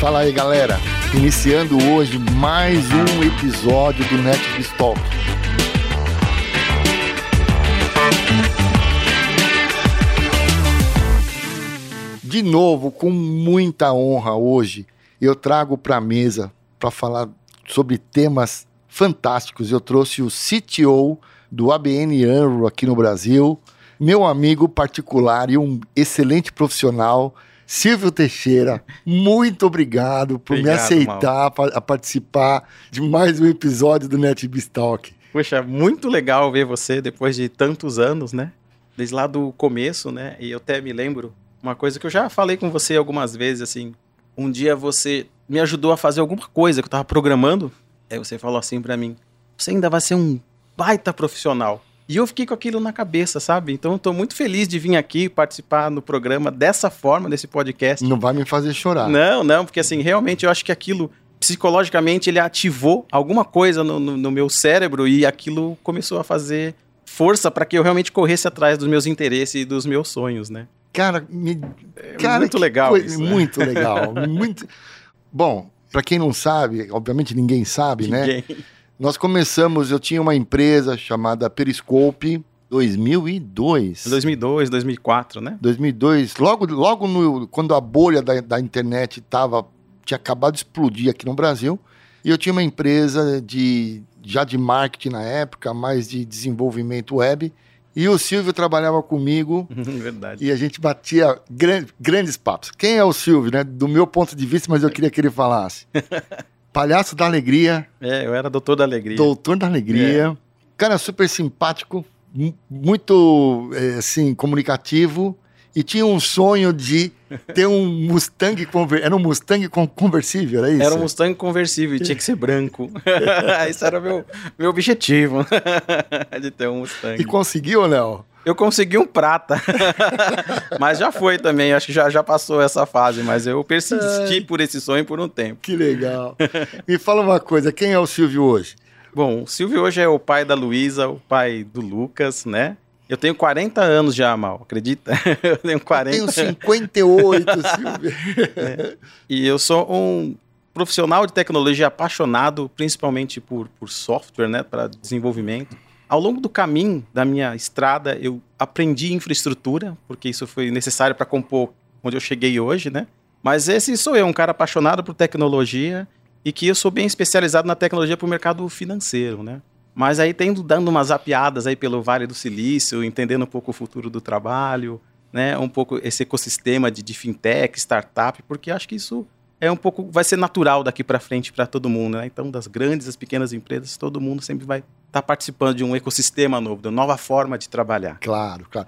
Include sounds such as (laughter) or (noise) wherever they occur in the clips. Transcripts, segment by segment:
Fala aí, galera. Iniciando hoje mais um episódio do Netflix Talk. De novo, com muita honra hoje, eu trago para a mesa para falar sobre temas fantásticos. Eu trouxe o CTO do ABN AMRO aqui no Brasil, meu amigo particular e um excelente profissional, Silvio Teixeira. Muito obrigado por obrigado, me aceitar a participar de mais um episódio do NetBiz Talk. Poxa, muito legal ver você depois de tantos anos, né? Desde lá do começo, né? E eu até me lembro uma coisa que eu já falei com você algumas vezes, assim. Um dia você me ajudou a fazer alguma coisa que eu tava programando. Aí você falou assim para mim: você ainda vai ser um baita profissional. E eu fiquei com aquilo na cabeça, sabe? Então eu tô muito feliz de vir aqui participar no programa dessa forma, desse podcast. Não vai me fazer chorar. Não, não, porque assim, realmente eu acho que aquilo, psicologicamente, ele ativou alguma coisa no, no, no meu cérebro e aquilo começou a fazer força para que eu realmente corresse atrás dos meus interesses e dos meus sonhos, né? Cara, me... É cara muito legal coisa, isso, né? Muito legal, (laughs) muito... Bom, para quem não sabe, obviamente ninguém sabe, né? ninguém. né? Nós começamos, eu tinha uma empresa chamada Periscope 2002. 2002, 2004, né? 2002, logo, logo no, quando a bolha da, da internet tava, tinha acabado de explodir aqui no Brasil, e eu tinha uma empresa de já de marketing na época, mais de desenvolvimento web, e o Silvio trabalhava comigo. (laughs) Verdade. E a gente batia gran, grandes papos. Quem é o Silvio, né? Do meu ponto de vista, mas eu queria que ele falasse. (laughs) Palhaço da Alegria. É, eu era doutor da Alegria. Doutor da Alegria. É. Cara super simpático, muito, é, assim, comunicativo. E tinha um sonho de ter um Mustang conversível. Era um Mustang conversível, era isso? Era um Mustang conversível e tinha que ser branco. (laughs) Esse era o meu, meu objetivo, (laughs) de ter um Mustang. E conseguiu, Léo? Eu consegui um prata. (laughs) mas já foi também, acho que já, já passou essa fase, mas eu persisti Ai. por esse sonho por um tempo. Que legal. Me fala uma coisa, quem é o Silvio hoje? Bom, o Silvio hoje é o pai da Luísa, o pai do Lucas, né? Eu tenho 40 anos já, Mal, acredita? (laughs) Eu tenho 40. Eu tenho 58, (laughs) Silvio. É. E eu sou um profissional de tecnologia apaixonado, principalmente por, por software, né, para desenvolvimento. Ao longo do caminho da minha estrada, eu aprendi infraestrutura, porque isso foi necessário para compor onde eu cheguei hoje, né? Mas esse sou eu, um cara apaixonado por tecnologia e que eu sou bem especializado na tecnologia para o mercado financeiro, né? Mas aí tendo dando umas apiadas aí pelo Vale do Silício, entendendo um pouco o futuro do trabalho, né? Um pouco esse ecossistema de, de fintech, startup, porque acho que isso é um pouco vai ser natural daqui para frente para todo mundo, né? Então, das grandes às pequenas empresas, todo mundo sempre vai estar tá participando de um ecossistema novo, de uma nova forma de trabalhar. Claro, claro.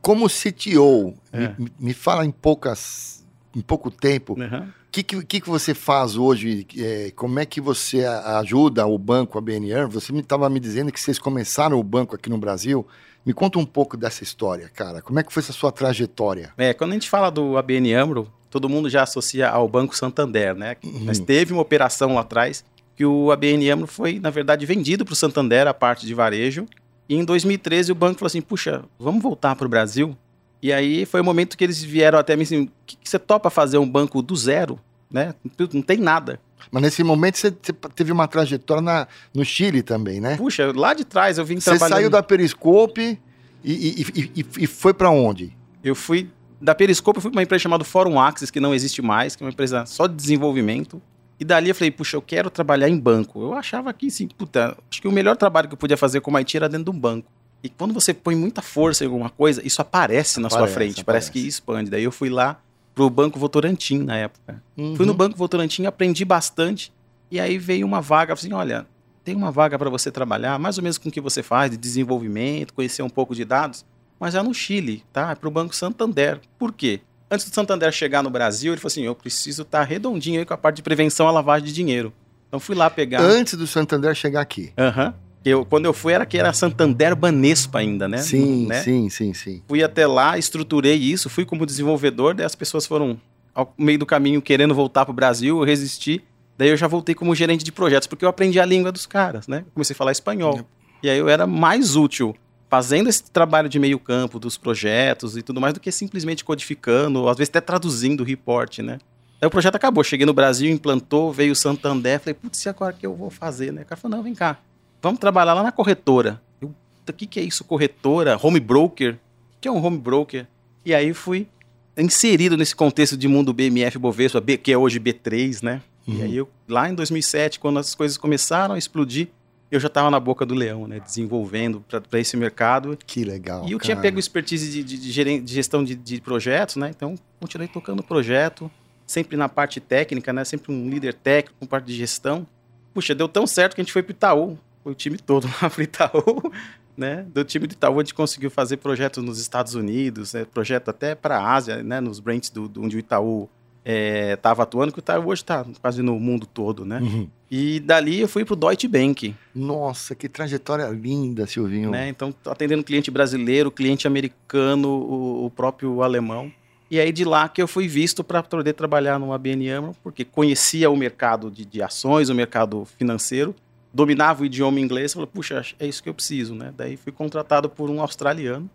Como CTO, é. me, me, fala em poucas, em pouco tempo, o uhum. que, que, que você faz hoje? É, como é que você ajuda o banco, a BNR? Você me estava me dizendo que vocês começaram o banco aqui no Brasil. Me conta um pouco dessa história, cara. Como é que foi essa sua trajetória? É, quando a gente fala do ABN AMRO, todo mundo já associa ao Banco Santander, né? Uhum. Mas teve uma operação lá atrás que o ABN AMRO foi, na verdade, vendido para o Santander, a parte de varejo. E em 2013 o banco falou assim, puxa, vamos voltar para o Brasil? E aí foi o momento que eles vieram até mim assim, que, que você topa fazer um banco do zero, né? Não tem nada. Mas nesse momento você teve uma trajetória na, no Chile também, né? Puxa, lá de trás eu vim você trabalhando... Você saiu da Periscope e, e, e, e foi para onde? Eu fui da Periscope eu fui para uma empresa chamada Forum Axis, que não existe mais, que é uma empresa só de desenvolvimento. E dali eu falei, puxa, eu quero trabalhar em banco. Eu achava que, assim, puta, acho que o melhor trabalho que eu podia fazer como IT era dentro de um banco. E quando você põe muita força em alguma coisa, isso aparece na aparece, sua frente, aparece. parece que expande. Daí eu fui lá pro Banco Votorantim na época. Uhum. Fui no Banco Votorantim, aprendi bastante. E aí veio uma vaga, assim, olha, tem uma vaga para você trabalhar, mais ou menos com o que você faz, de desenvolvimento, conhecer um pouco de dados mas é no Chile, tá? É para o Banco Santander. Por quê? Antes do Santander chegar no Brasil, ele falou assim: eu preciso estar tá redondinho aí com a parte de prevenção à lavagem de dinheiro. Então fui lá pegar. Antes do Santander chegar aqui. Aham. Uhum. Eu, quando eu fui, era que era Santander Banespa ainda, né? Sim, né? sim, sim, sim. Fui até lá, estruturei isso, fui como desenvolvedor, daí as pessoas foram ao meio do caminho querendo voltar para o Brasil, eu resisti. Daí eu já voltei como gerente de projetos, porque eu aprendi a língua dos caras, né? Comecei a falar espanhol. E aí eu era mais útil fazendo esse trabalho de meio campo dos projetos e tudo mais do que simplesmente codificando, ou às vezes até traduzindo o report, né? Aí o projeto acabou. Cheguei no Brasil, implantou, veio o Santander. Falei, putz, e agora o que eu vou fazer, né? O cara falou, não, vem cá. Vamos trabalhar lá na corretora. Eu, o que, que é isso, corretora? Home broker? O que é um home broker? E aí fui inserido nesse contexto de mundo BMF Bovespa, que é hoje B3, né? Uhum. E aí eu, lá em 2007, quando as coisas começaram a explodir, eu já estava na boca do leão, né? Desenvolvendo para esse mercado. Que legal. E eu cara. tinha pego expertise de, de, de, de gestão de, projetos, né? Então, continuei tocando o projeto, sempre na parte técnica, né? Sempre um líder técnico, com parte de gestão. Puxa, deu tão certo que a gente foi para Itaú. O time todo (laughs) lá para Itaú, né? Do time do Itaú a gente conseguiu fazer projetos nos Estados Unidos, né? projeto até para a Ásia, né? Nos branches do, do onde o Itaú estava é, atuando, que o Itaú hoje está quase no mundo todo, né? Uhum. E dali eu fui para o Deutsche Bank. Nossa, que trajetória linda, Silvinho. Né? Então, atendendo cliente brasileiro, cliente americano, o, o, próprio alemão. E aí de lá que eu fui visto para poder trabalhar no ABN AMRO, porque conhecia o mercado de, de ações, o mercado financeiro, dominava o idioma inglês, falei, puxa, é isso que eu preciso, né? Daí fui contratado por um australiano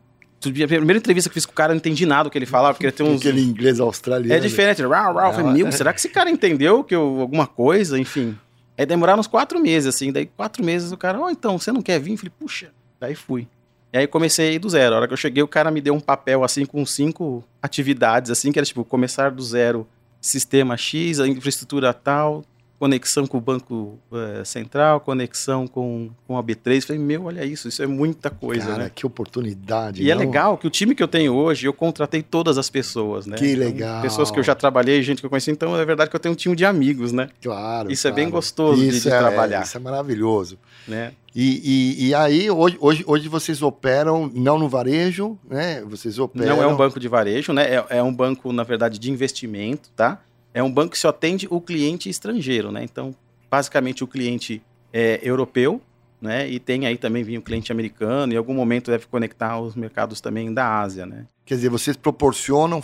a primeira entrevista que eu fiz com o cara, eu não entendi nada do que ele falava, porque ele tem uns. Aquele inglês australiano. É diferente. Rau, rau. Falei, meu, será que esse cara entendeu que eu, alguma coisa? Enfim. Aí demoraram uns quatro meses, assim. Daí, quatro meses, o cara, ó, oh, então, você não quer vir? Eu falei, puxa. Daí fui. E aí comecei do zero. A hora que eu cheguei, o cara me deu um papel, assim, com cinco atividades, assim, que era tipo, começar do zero, sistema X, a infraestrutura tal, conexão com o Banco é, Central, conexão com, com a B3. Falei, meu, olha isso, isso é muita coisa, Cara, né? que oportunidade. E é não? é legal que o time que eu tenho hoje, eu contratei todas as pessoas, né? Que então, legal. Pessoas que eu já trabalhei, gente que eu conheci, então é verdade que eu tenho um time de amigos, né? Claro. Isso claro. é bem gostoso isso de, de é, trabalhar. Isso é maravilhoso. Né? E, e, e, aí, hoje, hoje, hoje vocês operam não no varejo, né? Vocês operam. Não é um banco de varejo, né? É, é um banco, na verdade, de investimento, tá? É um banco que só atende o cliente estrangeiro, né? Então, basicamente o cliente é europeu, né? E tem aí também vinha o cliente americano, e em algum momento deve conectar os mercados também da Ásia, né? Quer dizer, vocês proporcionam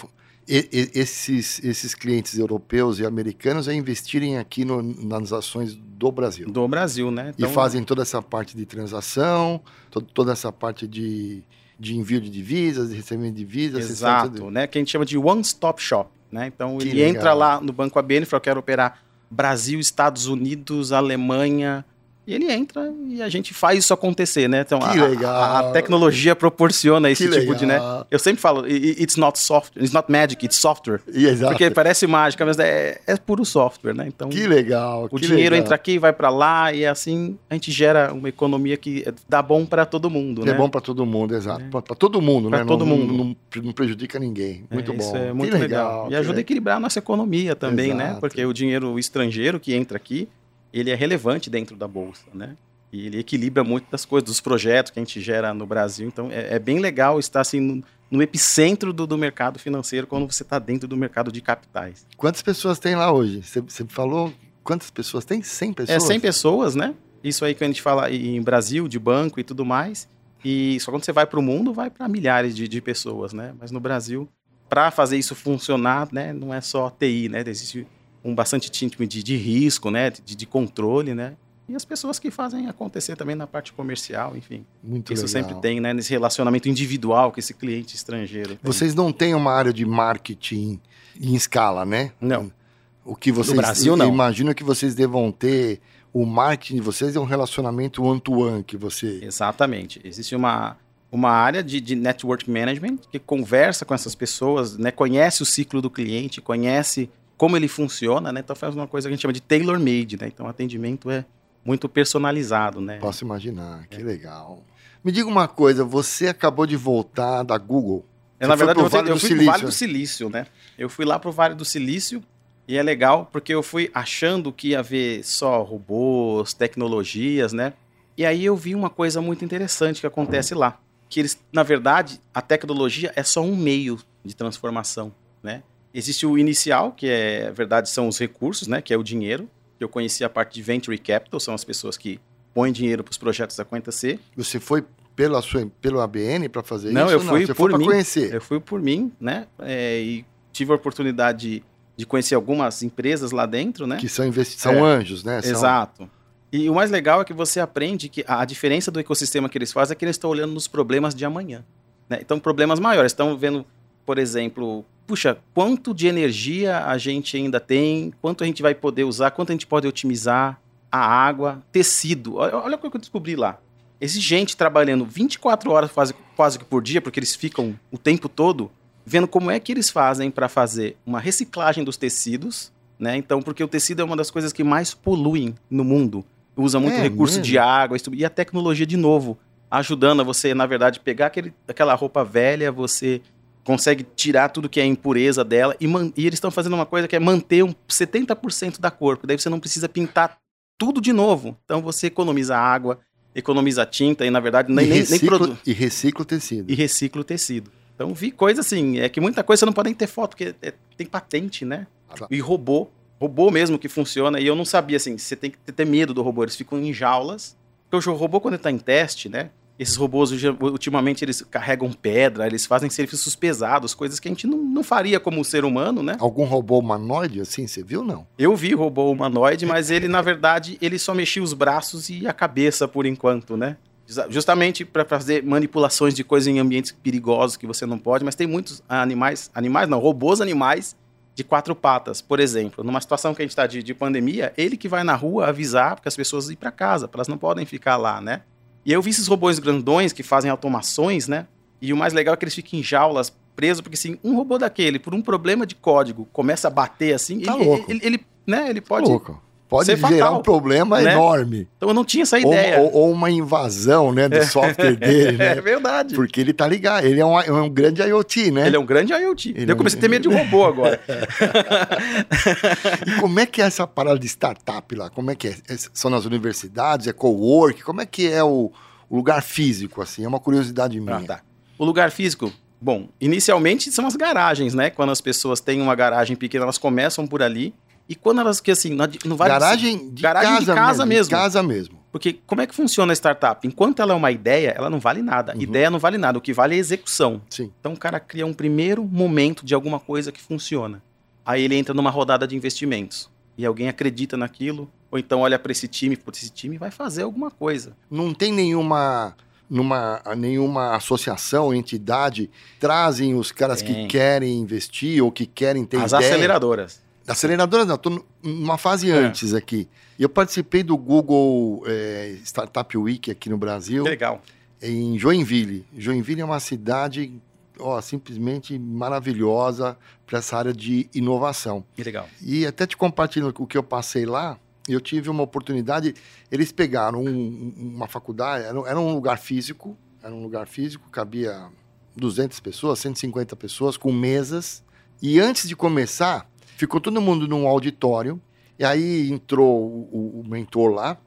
esses, esses clientes europeus e americanos a investirem aqui no, nas ações do Brasil. Do Brasil, né? Então, e fazem toda essa parte de transação, toda essa parte de, de envio de divisas, de recebimento de divisas. Exato, né? Que a gente chama de one-stop shop. Né? Então que ele legal. entra lá no Banco ABN e fala: Eu quero operar Brasil, Estados Unidos, Alemanha, e ele entra e a gente faz isso acontecer, né? Então, que a, legal. A, a tecnologia proporciona esse que tipo legal. de, né? Eu sempre falo, it's not software, it's not magic, it's software. Exato. Porque parece mágica, mas é, é puro software, né? Então, que legal. O que dinheiro legal. entra aqui, vai para lá e assim a gente gera uma economia que dá bom para todo mundo, que né? É bom para todo mundo, exato. É. Para todo mundo, pra né? todo não, mundo. Não, não, não, prejudica ninguém. É, muito é, bom. Isso é muito legal. legal. E ajuda a equilibrar a nossa economia também, né? exato. né? Porque o dinheiro estrangeiro que entra aqui, ele é relevante dentro da bolsa, né? E ele equilibra muito das coisas, dos projetos que a gente gera no Brasil. Então é, é bem legal estar assim no, no epicentro do, do, mercado financeiro quando você está dentro do mercado de capitais. Quantas pessoas tem lá hoje? Você, falou quantas pessoas tem? 100 pessoas? É 100 pessoas, né? Isso aí que a gente fala em Brasil, de banco e tudo mais. E só quando você vai para o mundo, vai para milhares de, de pessoas, né? Mas no Brasil, para fazer isso funcionar, né, não é só TI, né? Existe um bastante time de, de risco, né? De, de controle, né? e as pessoas que fazem acontecer também na parte comercial, enfim. Muito Isso legal. sempre tem, né? Nesse relacionamento individual com esse cliente estrangeiro. Tem. Vocês não têm uma área de marketing em escala, né? Não. O que vocês. No Brasil, não. Imagino que vocês devam ter. O marketing de vocês é um relacionamento one-to-one -one que você. Exatamente. Existe uma, uma área de, de network management que conversa com essas pessoas, né? Conhece o ciclo do cliente, conhece como ele funciona, né? Então faz uma coisa que a gente chama de tailor-made, né? Então o atendimento é muito personalizado, né? Posso imaginar, que é. legal. Me diga uma coisa, você acabou de voltar da Google. É, na verdade, eu, vale eu fui pro Vale do Silício, né? Eu fui lá pro Vale do Silício e é legal porque eu fui achando que ia haver só robôs, tecnologias, né? E aí eu vi uma coisa muito interessante que acontece lá. Que eles, na verdade, a tecnologia é só um meio de transformação, né? Existe o inicial, que é, na verdade, são os recursos, né? Que é o dinheiro eu conheci a parte de Venture Capital, são as pessoas que põem dinheiro para os projetos da Conta C. Você foi pela sua, pelo ABN para fazer não, isso? Eu fui não, por mim. conhecer. Eu fui por mim, né? É, e tive a oportunidade de, de, conhecer algumas empresas lá dentro, né? Que são, investi são é, anjos, né? São... Exato. E o mais legal é que você aprende que a diferença do ecossistema que eles fazem é que eles estão olhando nos problemas de amanhã. Né? Então, problemas maiores. Estão vendo, por exemplo, puxa, quanto de energia a gente ainda tem, quanto a gente vai poder usar, quanto a gente pode otimizar a água, tecido. Olha, olha o que eu descobri lá. Existe gente trabalhando 24 horas quase, quase que por dia, porque eles ficam o tempo todo vendo como é que eles fazem para fazer uma reciclagem dos tecidos, né? Então, porque o tecido é uma das coisas que mais poluem no mundo. Usa muito É recurso mesmo? de água e a tecnologia de novo, ajudando a você, na verdade, pegar aquele, aquela roupa velha, você consegue tirar tudo que é impureza dela e, e eles estão fazendo uma coisa que é manter um 70% da cor, daí você não precisa pintar tudo de novo. Então você economiza água, economiza tinta e na verdade nem, e, nem, nem reciclo, produ- e recicla o tecido. e recicla o tecido. Então vi coisa assim, é que muita coisa você não pode nem ter foto, porque é- tem patente, né? Claro. E robô, robô mesmo que funciona, e eu não sabia assim, você tem que ter medo do robô, eles ficam em jaulas. Porque o robô quando ele tá em teste, né? Esses robôs ultimamente eles carregam pedra, eles fazem serviços pesados, coisas que a gente não, não faria como ser humano, né? Algum robô humanoide assim, você viu não? Eu vi robô humanoide, mas ele, na verdade, ele só mexia os braços e a cabeça por enquanto, né? Justa- Justamente para fazer manipulações de coisas em ambientes perigosos que você não pode, mas tem muitos animais, animais não, robôs animais de quatro patas, por exemplo. Numa situação que a gente está de, de pandemia, ele que vai na rua avisar para as pessoas ir para casa, para elas não podem ficar lá, né? E eu vi esses robôs grandões que fazem automações, né? E o mais legal é que eles ficam em jaulas presos, porque assim, um robô daquele, por um problema de código, começa a bater assim, Tá ele, louco. ele, ele, né, ele pode. Louco. Pode ser gerar fatal, um problema né? enorme. Então eu não tinha essa Ou, ideia. ou- ou uma invasão né, do software (laughs) dele, É né? verdade. Porque ele tá ligado, ele é um, é um grande IoT, né? Ele é um grande IoT. Ele é eu comecei a ter medo de robô agora. (laughs) E como é que é essa parada de startup lá? Como é que é? É- São nas universidades? É co-work? Como é que é o, o lugar físico, assim? É uma curiosidade minha. Ah, tá. O lugar físico, bom, inicialmente são as garagens, né? Quando as pessoas têm uma garagem pequena, elas começam por ali. E quando elas, que assim, não vale Garagem de Garagem de casa, casa mesmo. mesmo. De casa mesmo. Porque como é que funciona a startup? Enquanto ela é uma ideia, ela não vale nada. Uhum. Ideia não vale nada. O que vale é a execução. Sim. Então o cara cria um primeiro momento de alguma coisa que funciona. Aí ele entra numa rodada de investimentos. E alguém acredita naquilo, ou então olha para esse time, putz, esse time vai fazer alguma coisa. Não tem nenhuma, numa, nenhuma associação, entidade, trazem os caras que Tem. querem investir ou que querem ter As ideia. aceleradoras. Aceleradoras não, estou numa fase É. antes aqui. Eu participei do Google eh, Startup Week aqui no Brasil, Que legal. em Joinville. Joinville é uma cidade ó, simplesmente maravilhosa para essa área de inovação. Que legal. E até te compartilhando o que eu passei lá, eu tive uma oportunidade. Eles pegaram um- uma faculdade, era, era um lugar físico, era um lugar físico, cabia 200 pessoas, 150 pessoas, com mesas. E antes de começar, ficou todo mundo num auditório. E aí entrou o, o mentor lá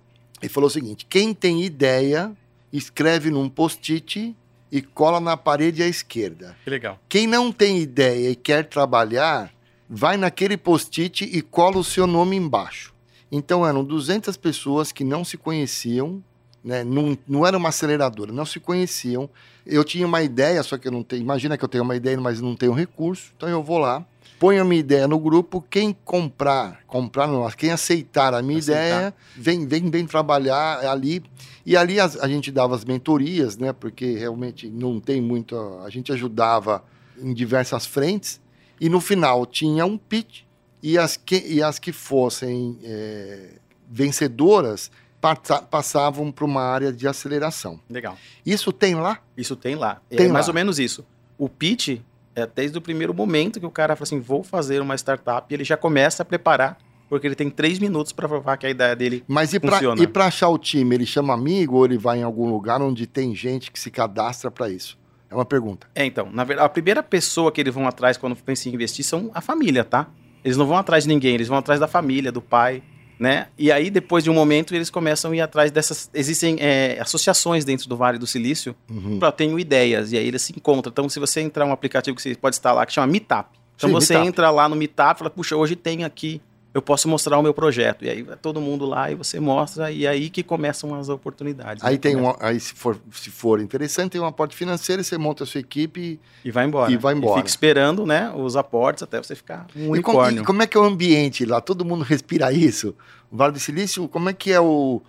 e falou o seguinte: quem tem ideia, escreve num post-it e cola na parede à esquerda. Que legal. Quem não tem ideia e quer trabalhar, vai naquele post-it e cola o seu nome embaixo. Então eram 200 pessoas que não se conheciam, né? não, não era uma aceleradora, não se conheciam. Eu tinha uma ideia, só que eu não tenho. Imagina que eu tenho uma ideia, mas não tenho recurso. Então eu vou lá, ponho a minha ideia no grupo. Quem comprar, comprar não, quem aceitar a minha Aceitar. ideia, vem, vem, vem trabalhar ali. E ali as- a, gente dava as mentorias, né? Porque realmente não tem muito. A gente ajudava em diversas frentes. E no final tinha um pitch. E as que, e as que fossem é, vencedoras passa- passavam para uma área de aceleração. Legal. Isso tem lá? Isso tem lá. Tem é mais lá. ou menos isso. O pitch é desde o primeiro momento que o cara fala assim, vou fazer uma startup, ele já começa a preparar, porque ele tem três minutos para provar que a ideia dele Mas e para e achar o time? Ele chama amigo ou ele vai em algum lugar onde tem gente que se cadastra para isso? É uma pergunta. É, então, na verdade, a primeira pessoa que eles vão atrás quando pensam em investir são a família, tá? Eles não vão atrás de ninguém, eles vão atrás da família, do pai, né? E aí, depois de um momento, eles começam a ir atrás dessas. Existem é, associações dentro do Vale do Silício Uhum. para tenho ideias, e aí eles se encontram. Então, se você entrar um aplicativo que você pode instalar que chama Meetup. Então Sim, você Meetup. entra lá no Meetup e fala, puxa, hoje tem aqui, eu posso mostrar o meu projeto. E aí vai todo mundo lá e você mostra, e aí que começam as oportunidades. Aí né? tem uma, aí se for, se for interessante, tem um aporte financeiro, você monta a sua equipe. E vai embora. E vai embora. fica esperando, né, os aportes até você ficar um E unicórnio. e como é que é o ambiente lá? Todo mundo respira isso? O Vale do Silício, como é que é o,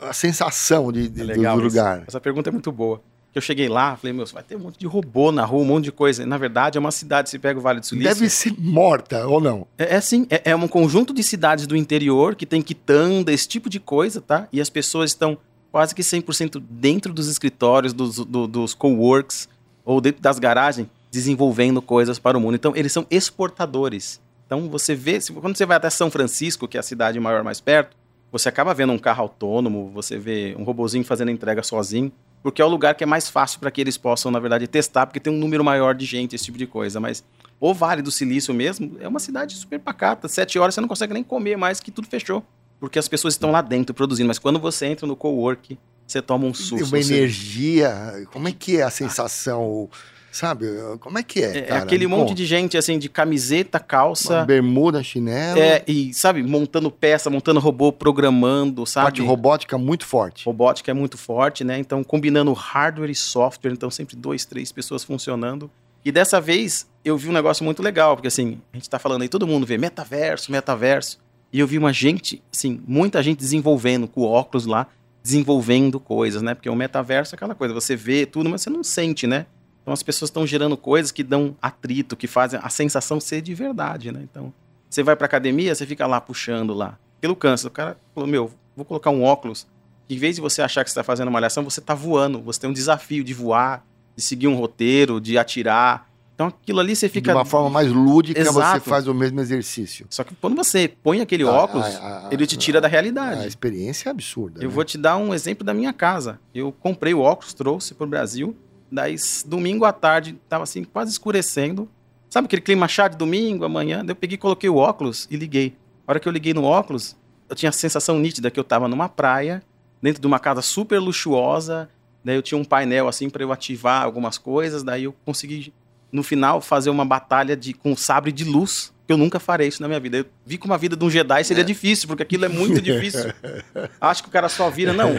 a sensação de, de- É do- lugar? Essa pergunta é muito boa. Que eu cheguei lá, falei, meu, vai ter um monte de robô na rua, um monte de coisa. Na verdade, é uma cidade, se pega o Vale do Silício. Deve ser morta, ou não? É, é sim, é, é, um conjunto de cidades do interior que tem quitanda, esse tipo de coisa, tá? E as pessoas estão quase que 100% dentro dos escritórios, dos, do, dos coworks, ou dentro das garagens, desenvolvendo coisas para o mundo. Então, eles são exportadores. Então, você vê, quando você vai até São Francisco, que é a cidade maior mais perto, você acaba vendo um carro autônomo, você vê um robozinho fazendo entrega sozinho porque é o lugar que é mais fácil para que eles possam, na verdade, testar, porque tem um número maior de gente, esse tipo de coisa. Mas o Vale do Silício mesmo é uma cidade super pacata. Sete horas você não consegue nem comer mais, que tudo fechou. Porque as pessoas estão lá dentro produzindo. Mas quando você entra no cowork, você toma um susto. Uma você... energia. Como é que é a sensação? Sabe? Como é que é? É, é aquele monte conta. de gente, assim, de camiseta, calça. Uma bermuda, chinelo. É, e, sabe, montando peça, montando robô, programando, sabe? Parte robótica muito forte. Robótica é muito forte, né? Então, combinando hardware e software, então sempre dois, três pessoas funcionando. E dessa vez, eu vi um negócio muito legal, porque assim, a gente tá falando aí, todo mundo vê metaverso, metaverso. E eu vi uma gente, assim, muita gente desenvolvendo com óculos lá, desenvolvendo coisas, né? Porque o metaverso é aquela coisa, você vê tudo, mas você não sente, né? Então as pessoas estão gerando coisas que dão atrito, que fazem a sensação ser de verdade, né? Então, você vai pra academia, você fica lá puxando lá. Aquilo cansa. O cara falou, meu, vou colocar um óculos. Em vez de você achar que você está fazendo uma malhação, você está voando. Você tem um desafio de voar, de seguir um roteiro, de atirar. Então aquilo ali você fica. De uma forma mais lúdica, Exato. você faz o mesmo exercício. Só que quando você põe aquele óculos, a, a, ele te tira da realidade. A experiência é absurda. Eu né? vou te dar um exemplo da minha casa. Eu comprei o óculos, trouxe para o Brasil. Daí, domingo à tarde, tava assim, quase escurecendo. Sabe aquele clima chato de domingo, amanhã? Daí eu peguei, coloquei o óculos e liguei. A hora que eu liguei no óculos, eu tinha a sensação nítida que eu tava numa praia, dentro de uma casa super luxuosa. Daí eu tinha um painel assim para eu ativar algumas coisas. Daí eu consegui, no final, fazer uma batalha de, com sabre de luz. Que eu nunca farei isso na minha vida. Eu vi que uma vida de um Jedi seria é. difícil, porque aquilo é muito difícil. (laughs) Acho que o cara só vira, não.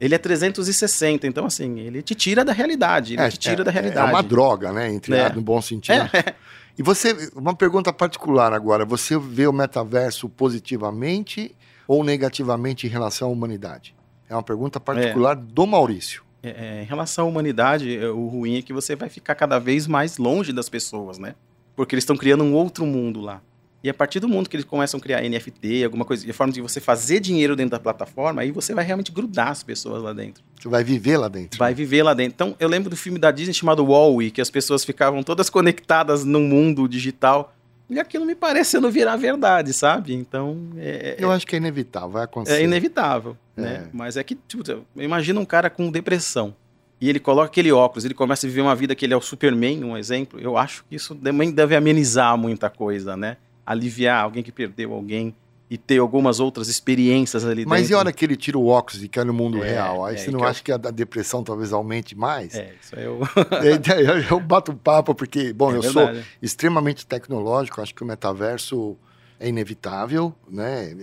Ele é 360, então assim, ele te tira da realidade, ele é, te tira é, da realidade. É uma droga, né? Entre é. no bom sentido. É. E você, uma pergunta particular agora, você vê o metaverso positivamente ou negativamente em relação à humanidade? É uma pergunta particular é. do Maurício. É, é, em relação à humanidade, o ruim é que você vai ficar cada vez mais longe das pessoas, né? Porque eles estão criando um outro mundo lá. E a partir do mundo que eles começam a criar NFT, alguma coisa, de forma de você fazer dinheiro dentro da plataforma, aí você vai realmente grudar as pessoas lá dentro. Você vai viver lá dentro. Vai viver lá dentro. Então, eu lembro do filme da Disney chamado Wall-E, que as pessoas ficavam todas conectadas no mundo digital. E aquilo me parecendo virar verdade, sabe? Então. É, é eu acho que é inevitável, vai acontecer. É inevitável, é. né? Mas é que, tipo, imagina um cara com depressão. E ele coloca aquele óculos, ele começa a viver uma vida que ele é o Superman, um exemplo. Eu acho que isso também deve amenizar muita coisa, né? Aliviar alguém que perdeu alguém e ter algumas outras experiências ali Mas dentro. e a hora que ele tira o óculos e cai no mundo é, real? Aí é, você não acha eu... que a, depressão talvez aumente mais? É, isso aí eu... (laughs) eu, eu bato papo porque, bom, é eu verdade. sou extremamente tecnológico, acho que o metaverso é inevitável, né?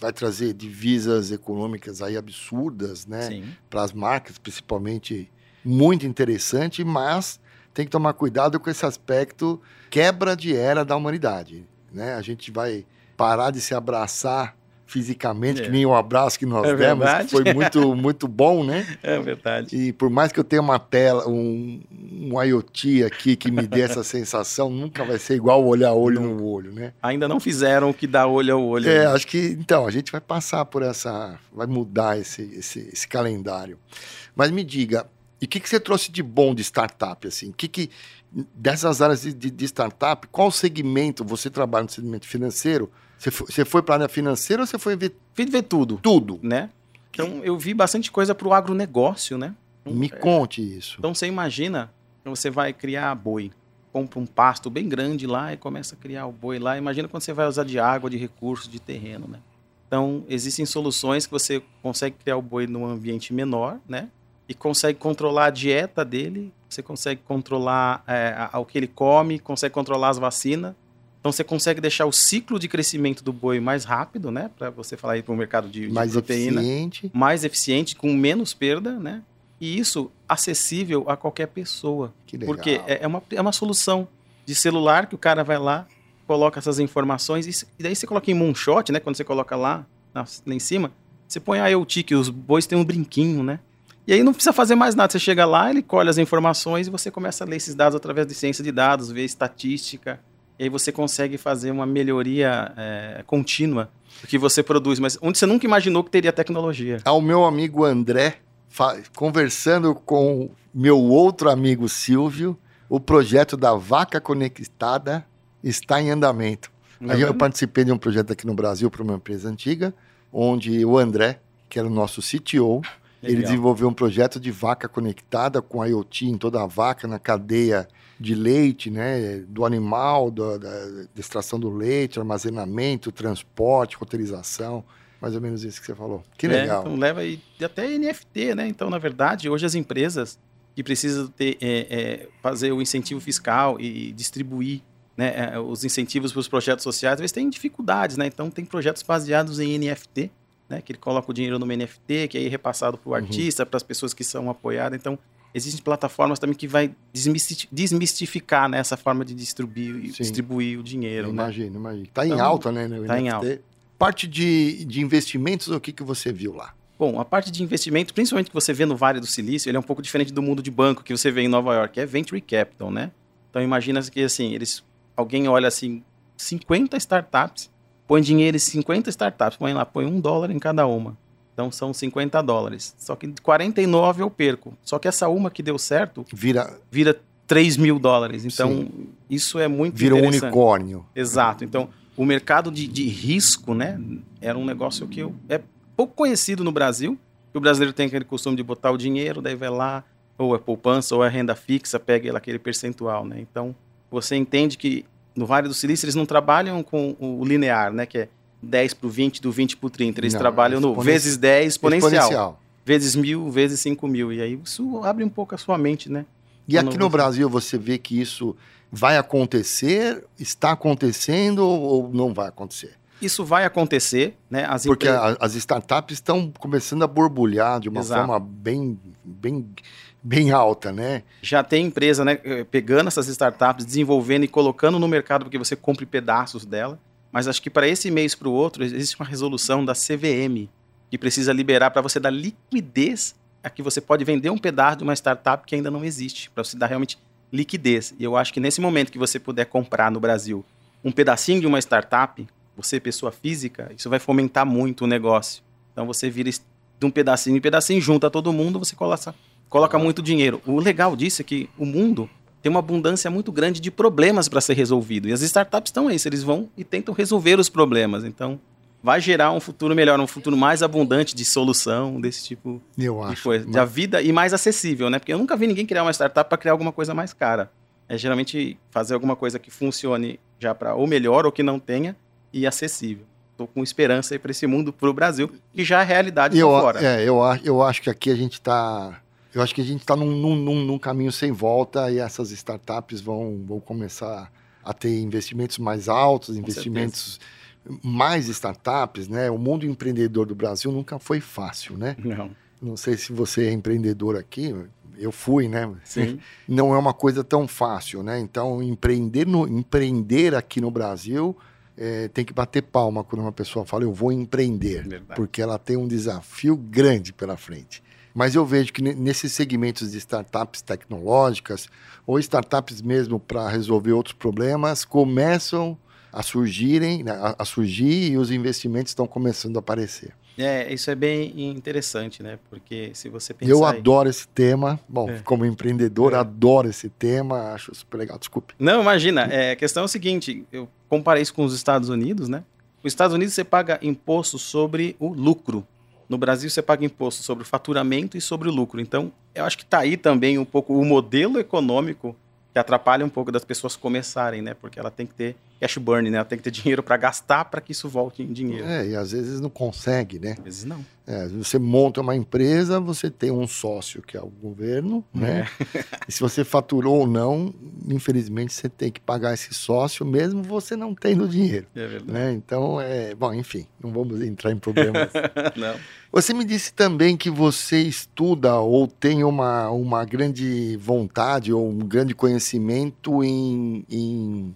Vai trazer divisas econômicas aí absurdas, né? Para as marcas, principalmente, muito interessante, mas tem que tomar cuidado com esse aspecto quebra de era da humanidade né? A gente vai parar de se abraçar fisicamente, é. que nem o abraço que nós é demos, que foi (laughs) muito, muito bom, né? É verdade. E por mais que eu tenha uma tela, um, um IoT aqui que me dê essa (laughs) sensação, nunca vai ser igual olhar olho no olho, né? Ainda não fizeram o que dá olho ao olho. É, né? acho que, então, a gente vai passar por essa, vai mudar esse, esse, esse calendário. Mas me diga, e o que, que você trouxe de bom de startup, assim? O que que dessas áreas de, de, de, startup, qual segmento você trabalha no segmento financeiro? Você foi, você foi para a área financeira ou você foi ver? Ver tudo. Tudo. Né? Então, eu vi bastante coisa para o agronegócio, né? Então, Me é, conte isso. Então, você imagina que você vai criar boi. Compra um pasto bem grande lá e começa a criar o boi lá. Imagina quando você vai usar de água, de recursos, de terreno, né? Então, existem soluções que você consegue criar o boi num ambiente menor, né? E consegue controlar a dieta dele você consegue controlar é, o que ele come, consegue controlar as vacinas. Então você consegue deixar o ciclo de crescimento do boi mais rápido, né? Para você falar aí para o mercado de, mais de proteína. Eficiente. Mais eficiente, com menos perda, né? E isso acessível a qualquer pessoa. Que legal. Porque é, é uma, é uma solução de celular que o cara vai lá, coloca essas informações e, e daí você coloca em moonshot, né? Quando você coloca lá, lá em cima, você põe a IoT, que os bois têm um brinquinho, né? E aí não precisa fazer mais nada. Você chega lá, ele colhe as informações e você começa a ler esses dados através de ciência de dados, ver estatística. E aí você consegue fazer uma melhoria é, contínua do que você produz, mas onde você nunca imaginou que teria tecnologia. Ao meu amigo André, conversando com meu outro amigo Silvio, o projeto da Vaca Conectada está em andamento. Aí eu participei de um projeto aqui no Brasil para uma empresa antiga, onde o André, que era o nosso CTO, ele desenvolveu um projeto de vaca conectada com IoT em toda a vaca, na cadeia de leite, né, do animal, da, extração do leite, armazenamento, transporte, roteirização. Mais ou menos isso que você falou. Que legal. É, então leva e até NFT, né? Então, na verdade, hoje as empresas que precisam ter, é, é, fazer o incentivo fiscal e distribuir né, é, os incentivos para os projetos sociais, às vezes têm dificuldades, né? Então, tem projetos baseados em NFT, né? Que ele coloca o dinheiro numa NFT, que aí é repassado para o uhum. artista, para as pessoas que são apoiadas. Então, existem plataformas também que vai desmistificar né, essa forma de distribuir, distribuir o dinheiro. Imagina, né? imagina. Está em então, alta, né? Está em alta. Parte de, de investimentos, o que, que você viu lá? Bom, a parte de investimento, principalmente que você vê no Vale do Silício, ele é um pouco diferente do mundo de banco que você vê em Nova York, é venture capital, né? Então imagina que assim, eles alguém olha assim, 50 startups, põe dinheiro em 50 startups, põe lá, põe um dólar em cada uma. Então são 50 dólares. Só que 49 eu perco. Só que essa uma que deu certo vira, vira 3 mil dólares. Então Sim. isso é muito Vira um unicórnio. Exato. Então o mercado de, de risco, né, era um negócio que eu, é pouco conhecido no Brasil. O brasileiro tem aquele costume de botar o dinheiro, daí vai lá, ou é poupança, ou é renda fixa, pega aquele percentual, né? Então você entende que no Vale do Silício eles não trabalham com o linear, né, que é 10 para o 20, do 20 para o 30. Eles não, trabalham no vezes 10 exponencial, exponencial. Vezes mil, vezes 5 mil. E aí isso abre um pouco a sua mente, né? E aqui no Brasil você vê que isso vai acontecer, está acontecendo ou não vai acontecer? Isso vai acontecer, né? As Porque empre... as startups estão começando a borbulhar de uma Exato. forma bem, bem, bem alta, né? Já tem empresa, né, eh, pegando essas startups, desenvolvendo e colocando no mercado porque você compre pedaços dela. Mas acho que para esse mês para o outro existe uma resolução da CVM que precisa liberar para você dar liquidez a que você pode vender um pedaço de uma startup que ainda não existe, para você dar realmente liquidez. E eu acho que nesse momento que você puder comprar no Brasil um pedacinho de uma startup, você pessoa física, isso vai fomentar muito o negócio. Então você vira de um pedacinho em pedacinho, junta todo mundo, você coloca, coloca muito dinheiro. O legal disso é que o mundo tem uma abundância muito grande de problemas para ser resolvido. E as startups estão aí, eles vão e tentam resolver os problemas. Então, vai gerar um futuro melhor, um futuro mais abundante de solução desse tipo eu de acho, coisa. Mas... De vida e mais acessível, né? Porque eu nunca vi ninguém criar uma startup para criar alguma coisa mais cara. É geralmente fazer alguma coisa que funcione já para ou melhor ou que não tenha e acessível. Estou com esperança aí para esse mundo, para o Brasil, que já é realidade eu, fora. É, eu, eu acho que aqui a gente está eu acho que a gente está num, num, num, caminho sem volta e essas startups vão, vão começar a ter investimentos mais altos, investimentos mais startups, né? O mundo empreendedor do Brasil nunca foi fácil, né? Não. Não sei se você é empreendedor aqui, eu fui, né? Sim. (laughs) Não é uma coisa tão fácil, né? Então, empreender, no, empreender aqui no Brasil é, tem que bater palma quando uma pessoa fala eu vou empreender, Verdade. porque ela tem um desafio grande pela frente. Mas eu vejo que nesses segmentos de startups tecnológicas ou startups mesmo para resolver outros problemas começam a surgirem, né, a, surgir e os investimentos estão começando a aparecer. É, isso é bem interessante, né? Porque se você pensar... Eu adoro esse tema. Bom, é. como empreendedor, é. adoro esse tema. Acho super legal. Desculpe. Não, imagina. É, a questão é o seguinte. Eu comparei isso com os Estados Unidos, né? Os Estados Unidos você paga imposto sobre o lucro. No Brasil, você paga imposto sobre o faturamento e sobre o lucro. Então, eu acho que está aí também um pouco o modelo econômico que atrapalha um pouco das pessoas começarem, né? Porque ela tem que ter cash burn, né? Ela tem que ter dinheiro para gastar para que isso volte em dinheiro. É, e às vezes não consegue, né? Às vezes não. É, você monta uma empresa, você tem um sócio que é o governo, né? É. e se você faturou ou não, infelizmente você tem que pagar esse sócio, mesmo você não tendo dinheiro. É verdade. Né? Então, é, bom, enfim, não vamos entrar em problemas. (laughs) não. Você me disse também que você estuda ou tem uma, uma grande vontade ou um grande conhecimento em, em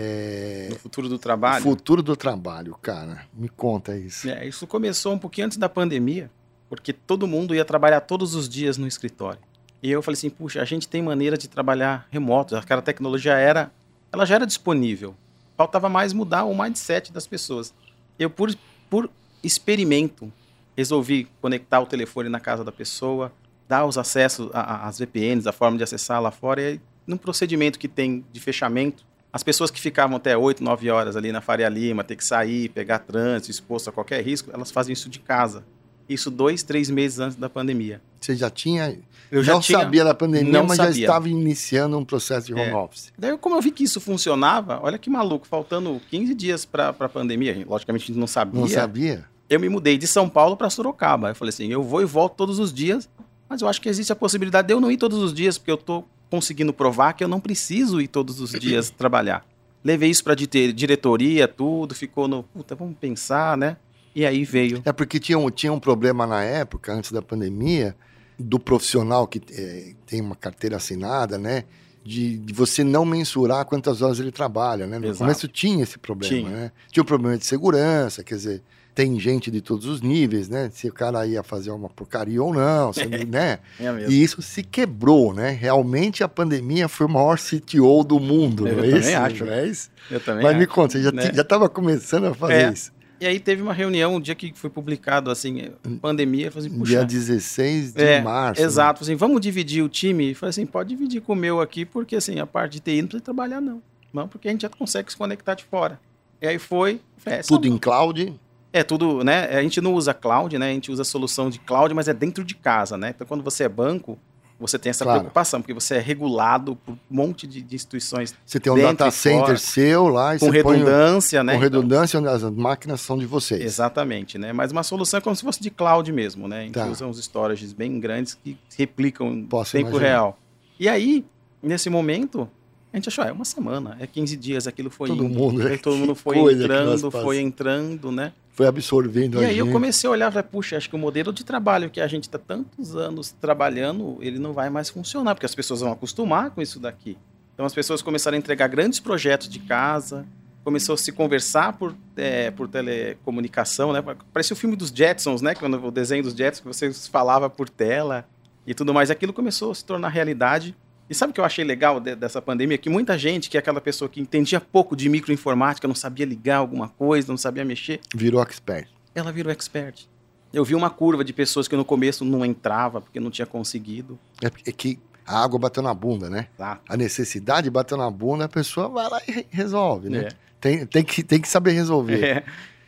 é... No futuro do trabalho? Futuro do trabalho, cara. Me conta isso. É, isso começou um pouquinho antes da pandemia. porque todo mundo ia trabalhar todos os dias no escritório. E eu falei assim, puxa, a gente tem maneira de trabalhar remoto, aquela tecnologia era, ela já era disponível. Faltava mais mudar o mindset das pessoas. Eu, por, por experimento, resolvi conectar o telefone na casa da pessoa, dar os acessos às VPNs, a forma de acessar lá fora, e num procedimento que tem de fechamento, as pessoas que ficavam até 8, 9 horas ali na Faria Lima, ter que sair, pegar trânsito, exposto a qualquer risco, elas fazem isso de casa. Isso dois, três meses antes da pandemia. Você já tinha. Eu já não tinha- sabia da pandemia, não mas já sabia. estava iniciando um processo de home É. office. Daí, como eu vi que isso funcionava, olha que maluco, faltando 15 dias para a pandemia, logicamente a gente não sabia. Não sabia? Eu me mudei de São Paulo para Sorocaba. Eu falei assim, eu vou e volto todos os dias, mas eu acho que existe a possibilidade de eu não ir todos os dias, porque eu tô conseguindo provar que eu não preciso ir todos os dias trabalhar. Levei isso para diretoria, tudo, ficou no, puta, vamos pensar, né? E aí veio. É porque tinha um, tinha um problema na época, antes da pandemia, do profissional que eh, tem uma carteira assinada, né? De, de você não mensurar quantas horas ele trabalha, né? No Exato. começo tinha esse problema, Tinha. né? Tinha o problema de segurança, quer dizer, tem gente de todos os níveis, né? Se o cara ia fazer uma porcaria ou não, se- (laughs) né? É. E isso se quebrou, né? Realmente a pandemia foi o maior CTO do mundo, Eu não é também isso? acho. Não é isso? Eu também. Mas me acho. conta, você já né? estava começando a fazer É. isso. E aí teve uma reunião, um dia que foi publicado assim, pandemia, eu falei assim, puxa, Dia 16 de É, março. né? Exato, falei assim, vamos dividir o time? Falei assim, pode dividir com o meu aqui, porque assim, a parte de TI não precisa trabalhar não. Não, porque a gente já consegue se conectar de fora. E aí foi, falei, é, Tudo em cloud. É tudo, né? A gente não usa cloud, né? A gente usa solução de cloud, mas é dentro de casa, né? Então quando você é banco, você tem essa Claro. preocupação, porque você é regulado por um monte de, de instituições Você tem um data center fora. seu lá e com você põe redundância, né? com Então- redundância as máquinas são de vocês. Exatamente, né? Mas uma solução é como se fosse de cloud mesmo, né? A gente Tá. usa uns storages bem grandes que replicam em tempo imaginar. real. E aí, nesse momento, a gente achou, ah, é uma semana, é 15 dias, aquilo foi Todo indo. mundo, Aí todo mundo foi entrando, foi entrando, né? Foi absorvendo E a aí eu gente. comecei a olhar e falei, puxa, acho que o modelo de trabalho que a gente está tantos anos trabalhando, ele não vai mais funcionar, porque as pessoas vão acostumar com isso daqui. Então as pessoas começaram a entregar grandes projetos de casa, começou a se conversar por, é, por telecomunicação, né? Parecia o filme dos Jetsons, né? Quando o desenho dos Jetsons, que você falava por tela e tudo mais. Aquilo começou a se tornar realidade. E sabe o que eu achei legal de- dessa pandemia? Que muita gente, que é aquela pessoa que entendia pouco de microinformática, não sabia ligar alguma coisa, não sabia mexer, Virou expert. ela virou expert. Eu vi uma curva de pessoas que no começo não entrava porque não tinha conseguido. É é que a água bateu na bunda, né? Tá? A necessidade bateu na bunda, a pessoa vai lá e re- resolve, né? É. Tem, tem, que, tem que saber resolver. É.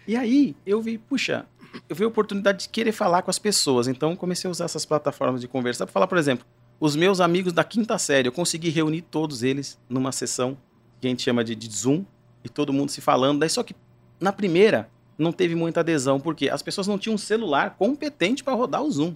E aí eu vi, puxa, eu vi a oportunidade de querer falar com as pessoas. Então comecei a usar essas plataformas de conversar para falar, por exemplo, os meus amigos da quinta série. Eu consegui reunir todos eles numa sessão que a gente chama de, de Zoom e todo mundo se falando. Daí só que na primeira não teve muita adesão porque as pessoas não tinham um celular competente para rodar o Zoom.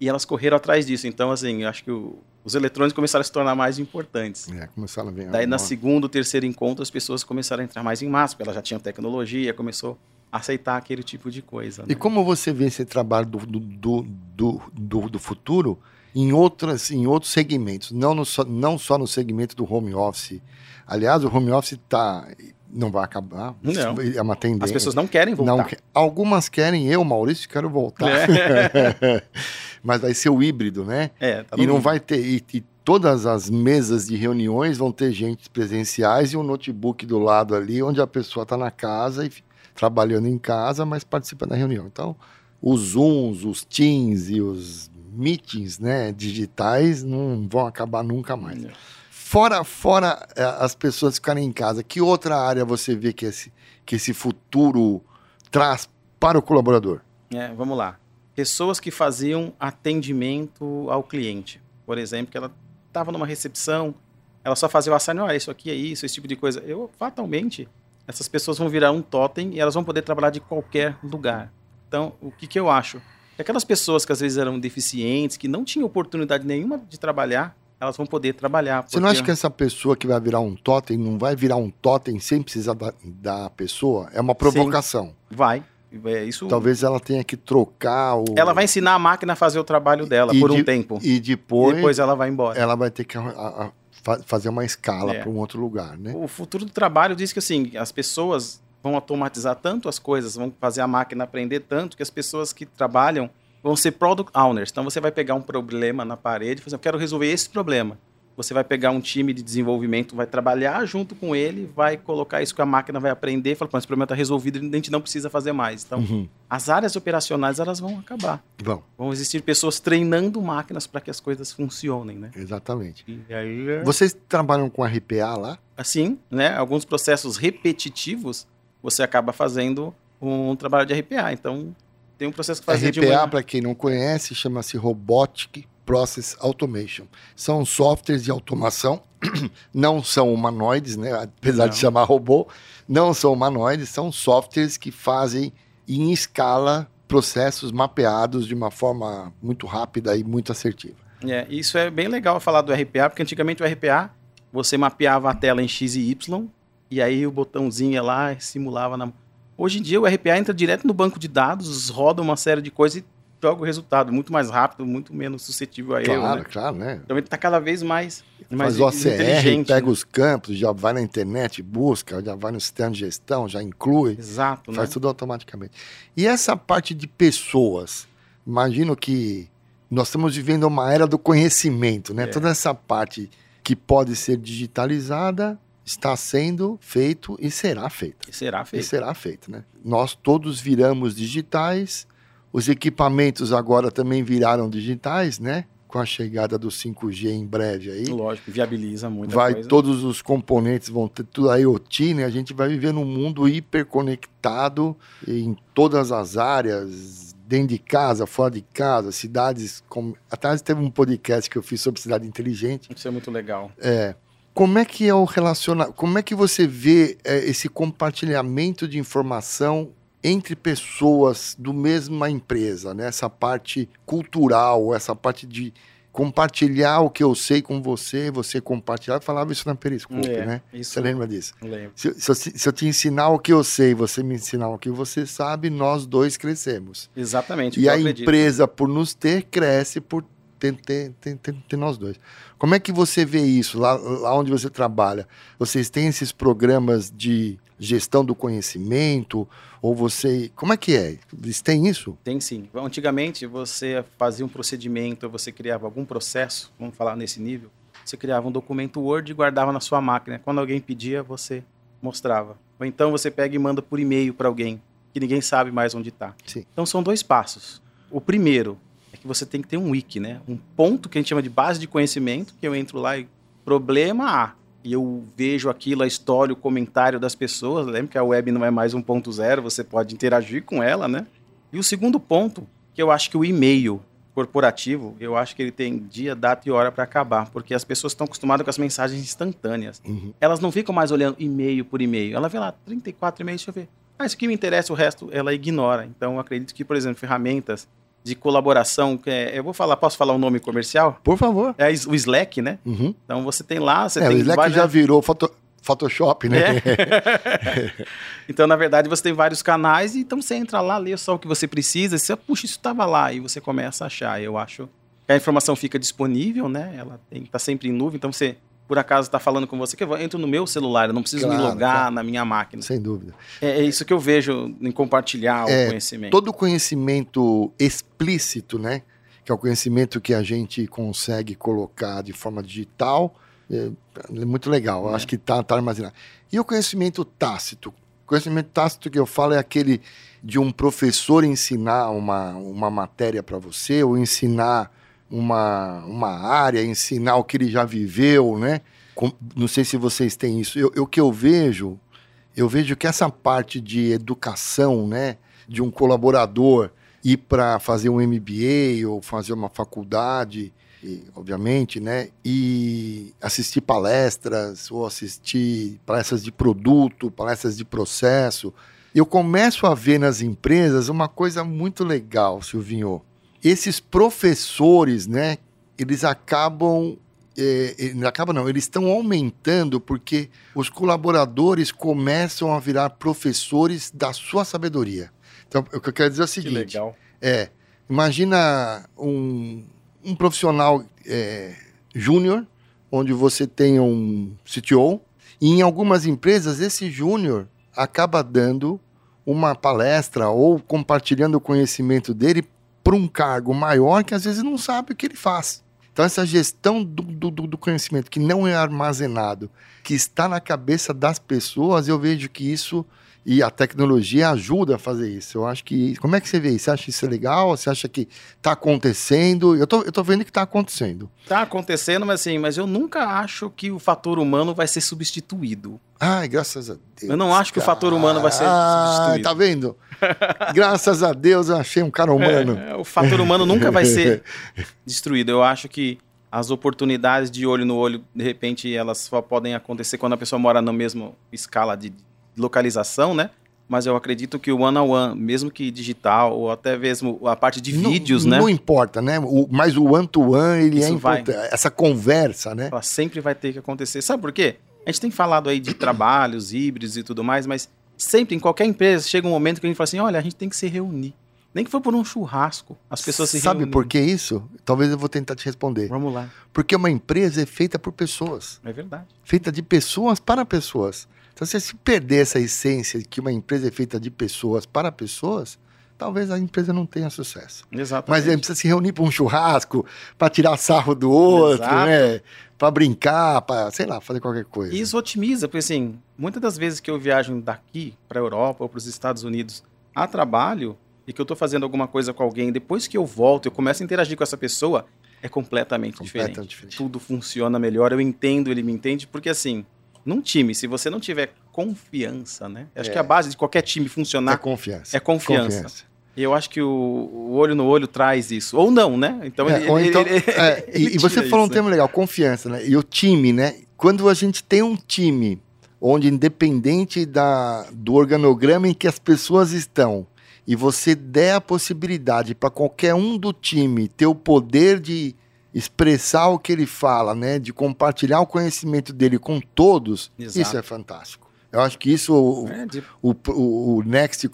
E elas correram atrás disso. Então, assim, eu acho que o- os eletrônicos começaram a se tornar mais importantes. É, começaram a ver. Daí, na ó, segundo, terceiro encontro, as pessoas começaram a entrar mais em massa, porque elas já tinham tecnologia, começou a aceitar aquele tipo de coisa. né? E como você vê esse trabalho do, do, do, do- do futuro em, outras, em outros segmentos, não, no só, não só no segmento do home office. Aliás, o home office tá, não vai acabar. Não. É uma tendência. As pessoas não querem voltar. Não algumas querem, eu, Maurício, quero voltar. (laughs) Mas vai ser o híbrido, né? É, tá e não mundo. vai ter. E, e todas as mesas de reuniões vão ter gente presenciais e um notebook do lado ali, onde a pessoa está na casa e trabalhando em casa, mas participa da reunião. Então, os Zooms, os Teams e os meetings né, digitais não vão acabar nunca mais. Fora, fora eh, as pessoas ficarem em casa, que outra área você vê que esse, que esse futuro traz para o colaborador? É, vamos lá. Pessoas que faziam atendimento ao cliente. Por exemplo, que ela estava numa recepção, ela só fazia o assign, olha, isso aqui é isso, esse tipo de coisa. Eu, fatalmente, essas pessoas vão virar um totem e elas vão poder trabalhar de qualquer lugar. Então, o que, que eu acho? Que aquelas pessoas que às vezes eram deficientes, que não tinham oportunidade nenhuma de trabalhar, elas vão poder trabalhar. Você não porque- acha que essa pessoa que vai virar um totem não vai virar um totem sem precisar da, da pessoa? É uma provocação. Vai. É, isso... Talvez ela tenha que trocar o. Ela vai ensinar a máquina a fazer o trabalho dela E por um de- tempo. E E depois, depois ela vai embora. ela vai ter que a- a- fa- fazer uma escala É. para um outro lugar, né? O futuro do trabalho diz que assim, as pessoas vão automatizar tanto as coisas, vão fazer a máquina aprender tanto que as pessoas que trabalham vão ser product owners. Então você vai pegar um problema na parede e fazer, eu quero resolver esse problema. Você vai pegar um time de desenvolvimento, vai trabalhar junto com ele, vai colocar isso que a máquina vai aprender, e falar, esse problema está resolvido, a gente não precisa fazer mais. Então, uhum. as áreas operacionais elas vão acabar. Vão. Vão existir pessoas treinando máquinas para que as coisas funcionem, né? Exatamente. Aí... É Vocês trabalham com RPA lá? Assim, né? Alguns processos repetitivos você acaba fazendo um trabalho de RPA. Então, tem um processo que faz RPA, para quem não conhece, chama-se Robotic Process Automation. São softwares de automação, (clears throat) não são humanoides, né? apesar não. de chamar robô, não são humanoides, são softwares que fazem em escala processos mapeados de uma forma muito rápida e muito assertiva. É, isso é bem legal falar do RPA, porque antigamente o RPA você mapeava a tela em X e Y, e aí o botãozinho ia lá simulava na. Hoje em dia o RPA entra direto no banco de dados, roda uma série de coisas e joga o resultado muito mais rápido, muito menos suscetível a claro, erro. Claro, né? claro, né? Então ele está cada vez mais, mais Faz o OCR, pega né? os campos, já vai na internet, busca, já vai no sistema de gestão, já inclui. Exato. Faz né? tudo automaticamente. E essa parte de pessoas, imagino que nós estamos vivendo uma era do conhecimento, né? É. Toda essa parte que pode ser digitalizada está sendo feito e será feito. E será feito. E será feito, né? Nós todos viramos digitais, os equipamentos agora também viraram digitais, né? Com a chegada do 5G em breve aí. Lógico, viabiliza muito. Vai, coisa. todos os componentes vão ter tudo a IoT, né? A gente vai viver num mundo hiperconectado em todas as áreas, dentro de casa, fora de casa, cidades. Como... Atrás teve um podcast que eu fiz sobre cidade inteligente. Isso é muito legal. É. Como é que é o relacionamento? Como é que você vê é, esse compartilhamento de informação entre pessoas do mesma empresa, né? Essa parte cultural, essa parte de compartilhar o que eu sei com você, você compartilhar. Eu falava isso na Periscope, é, né? Isso você lembra disso? Lembro. Se, se, se, eu te ensinar o que eu sei, você me ensinar o que você sabe, nós dois crescemos. Exatamente. E a acredito. empresa, por nos ter, cresce por ter, ter, ter, ter nós dois. Como é que você vê isso lá, lá onde você trabalha? Vocês têm esses programas de gestão do conhecimento? Ou você. Como é que é? Eles têm isso? Tem sim. Antigamente você fazia um procedimento, você criava algum processo, vamos falar nesse nível, você criava um documento Word e guardava na sua máquina. Quando alguém pedia, você mostrava. Ou então você pega e manda por e-mail para alguém, que ninguém sabe mais onde está. Então são dois passos. O primeiro é que você tem que ter um wiki, né? Um ponto que a gente chama de base de conhecimento, que eu entro lá e problema A e eu vejo aquilo, a história, o comentário das pessoas. Lembra que a web não é mais 1.0, você pode interagir com ela, né? E o segundo ponto, que eu acho que o e-mail corporativo, eu acho que ele tem dia, data e hora para acabar, porque as pessoas estão acostumadas com as mensagens instantâneas. Uhum. Elas não ficam mais olhando e-mail por e-mail. Ela vê lá 34 e-mails, deixa eu ver. Ah, isso aqui me interessa, o resto ela ignora. Então, eu acredito que, por exemplo, ferramentas de colaboração. É, eu vou falar, posso falar o um nome comercial? Por favor. É o Slack, né? Uhum. Então você tem lá, você é, tem o Slack várias... já virou foto... Photoshop, né? É. (laughs) então, na verdade, você tem vários canais, então você entra lá, lê só o que você precisa, você, puxa, isso estava lá, e você começa a achar. Eu acho que a informação fica disponível, né? Ela está sempre em nuvem, então você por acaso está falando com você, que eu entro no meu celular, eu não preciso claro, me logar claro. na minha máquina. Sem dúvida. É, é, isso que eu vejo em compartilhar é, o conhecimento. Todo conhecimento explícito, né? Que é o conhecimento que a gente consegue colocar de forma digital, é, é muito legal. É. Acho que está tá armazenado. E o conhecimento tácito? O conhecimento tácito que eu falo é aquele de um professor ensinar uma, uma matéria para você, ou ensinar uma, uma área, ensinar o que ele já viveu, né? Com, não sei se vocês têm isso. Eu, o que eu vejo, eu vejo que essa parte de educação, né? De um colaborador ir para fazer um MBA ou fazer uma faculdade, e, obviamente, né? E assistir palestras ou assistir palestras de produto, palestras de processo. Eu começo a ver nas empresas uma coisa muito legal, Silvinho esses professores, né, eles acabam é, acaba não, eles estão aumentando porque os colaboradores começam a virar professores da sua sabedoria. Então, o que eu quero dizer é o seguinte: que legal. é, imagina um, um profissional é, júnior, onde você tem um CTO, e em algumas empresas esse júnior acaba dando uma palestra ou compartilhando o conhecimento dele para um cargo maior que às vezes não sabe o que ele faz. Então, essa gestão do, do, do, conhecimento que não é armazenado, que está na cabeça das pessoas, eu vejo que isso e a tecnologia ajuda a fazer isso. Eu acho que. Como é que você vê isso? Você acha isso legal? Você acha que está acontecendo? Eu tô, eu tô vendo que está acontecendo. Está acontecendo, mas assim, mas eu nunca acho que o fator humano vai ser substituído. Ai, graças a Deus. Eu não acho que o fator humano vai ser substituído. Tá vendo? graças a Deus eu achei um cara humano. É, o fator humano nunca vai ser (laughs) destruído. Eu acho que as oportunidades de olho no olho, de repente, elas só podem acontecer quando a pessoa mora na mesma escala de localização, né? Mas eu acredito que o one-on-one, -on -one, mesmo que digital, ou até mesmo a parte de vídeos, não, né? Não importa, né? O, mas o one-to-one, -one, ele Isso é importante. Essa conversa, né? Ela sempre vai ter que acontecer. Sabe por quê? A gente tem falado aí de (clears throat) trabalhos híbridos e tudo mais, mas sempre, em qualquer empresa, chega um momento que a gente fala assim, olha, a gente tem que se reunir. Nem que for por um churrasco, as pessoas se Sabe por que isso? Talvez eu vou tentar te responder. Vamos lá. Porque uma empresa é feita por pessoas. É verdade. Feita de pessoas para pessoas. Então, se você perder essa essência de que uma empresa é feita de pessoas para pessoas, talvez a empresa não tenha sucesso. Exatamente. Mas ele precisa se reunir para um churrasco, para tirar sarro do outro, Exato. né? Para brincar, para, sei lá, fazer qualquer coisa. Isso otimiza, porque assim, muitas das vezes que eu viajo daqui para a Europa ou para os Estados Unidos a trabalho e que eu estou fazendo alguma coisa com alguém, depois que eu volto, eu começo a interagir com essa pessoa, é completamente, completamente diferente. diferente. Tudo funciona melhor, eu entendo, ele me entende, porque assim, num time, se você não tiver confiança, né? Acho é. que a base de qualquer time funcionar é confiança. É confiança. confiança. E eu acho que o, o, olho no olho traz isso. Ou não, né? Então, é, ele, ou então ele, é, (laughs) ele, e, você falou um termo legal, confiança, né? E o time, né? Quando a gente tem um time onde, independente da, do organograma em que as pessoas estão, e você der a possibilidade para qualquer um do time ter o poder de expressar o que ele fala, né, de compartilhar o conhecimento dele com todos, Exato. isso é fantástico. Eu acho que isso o, é, de... o, o, o, Next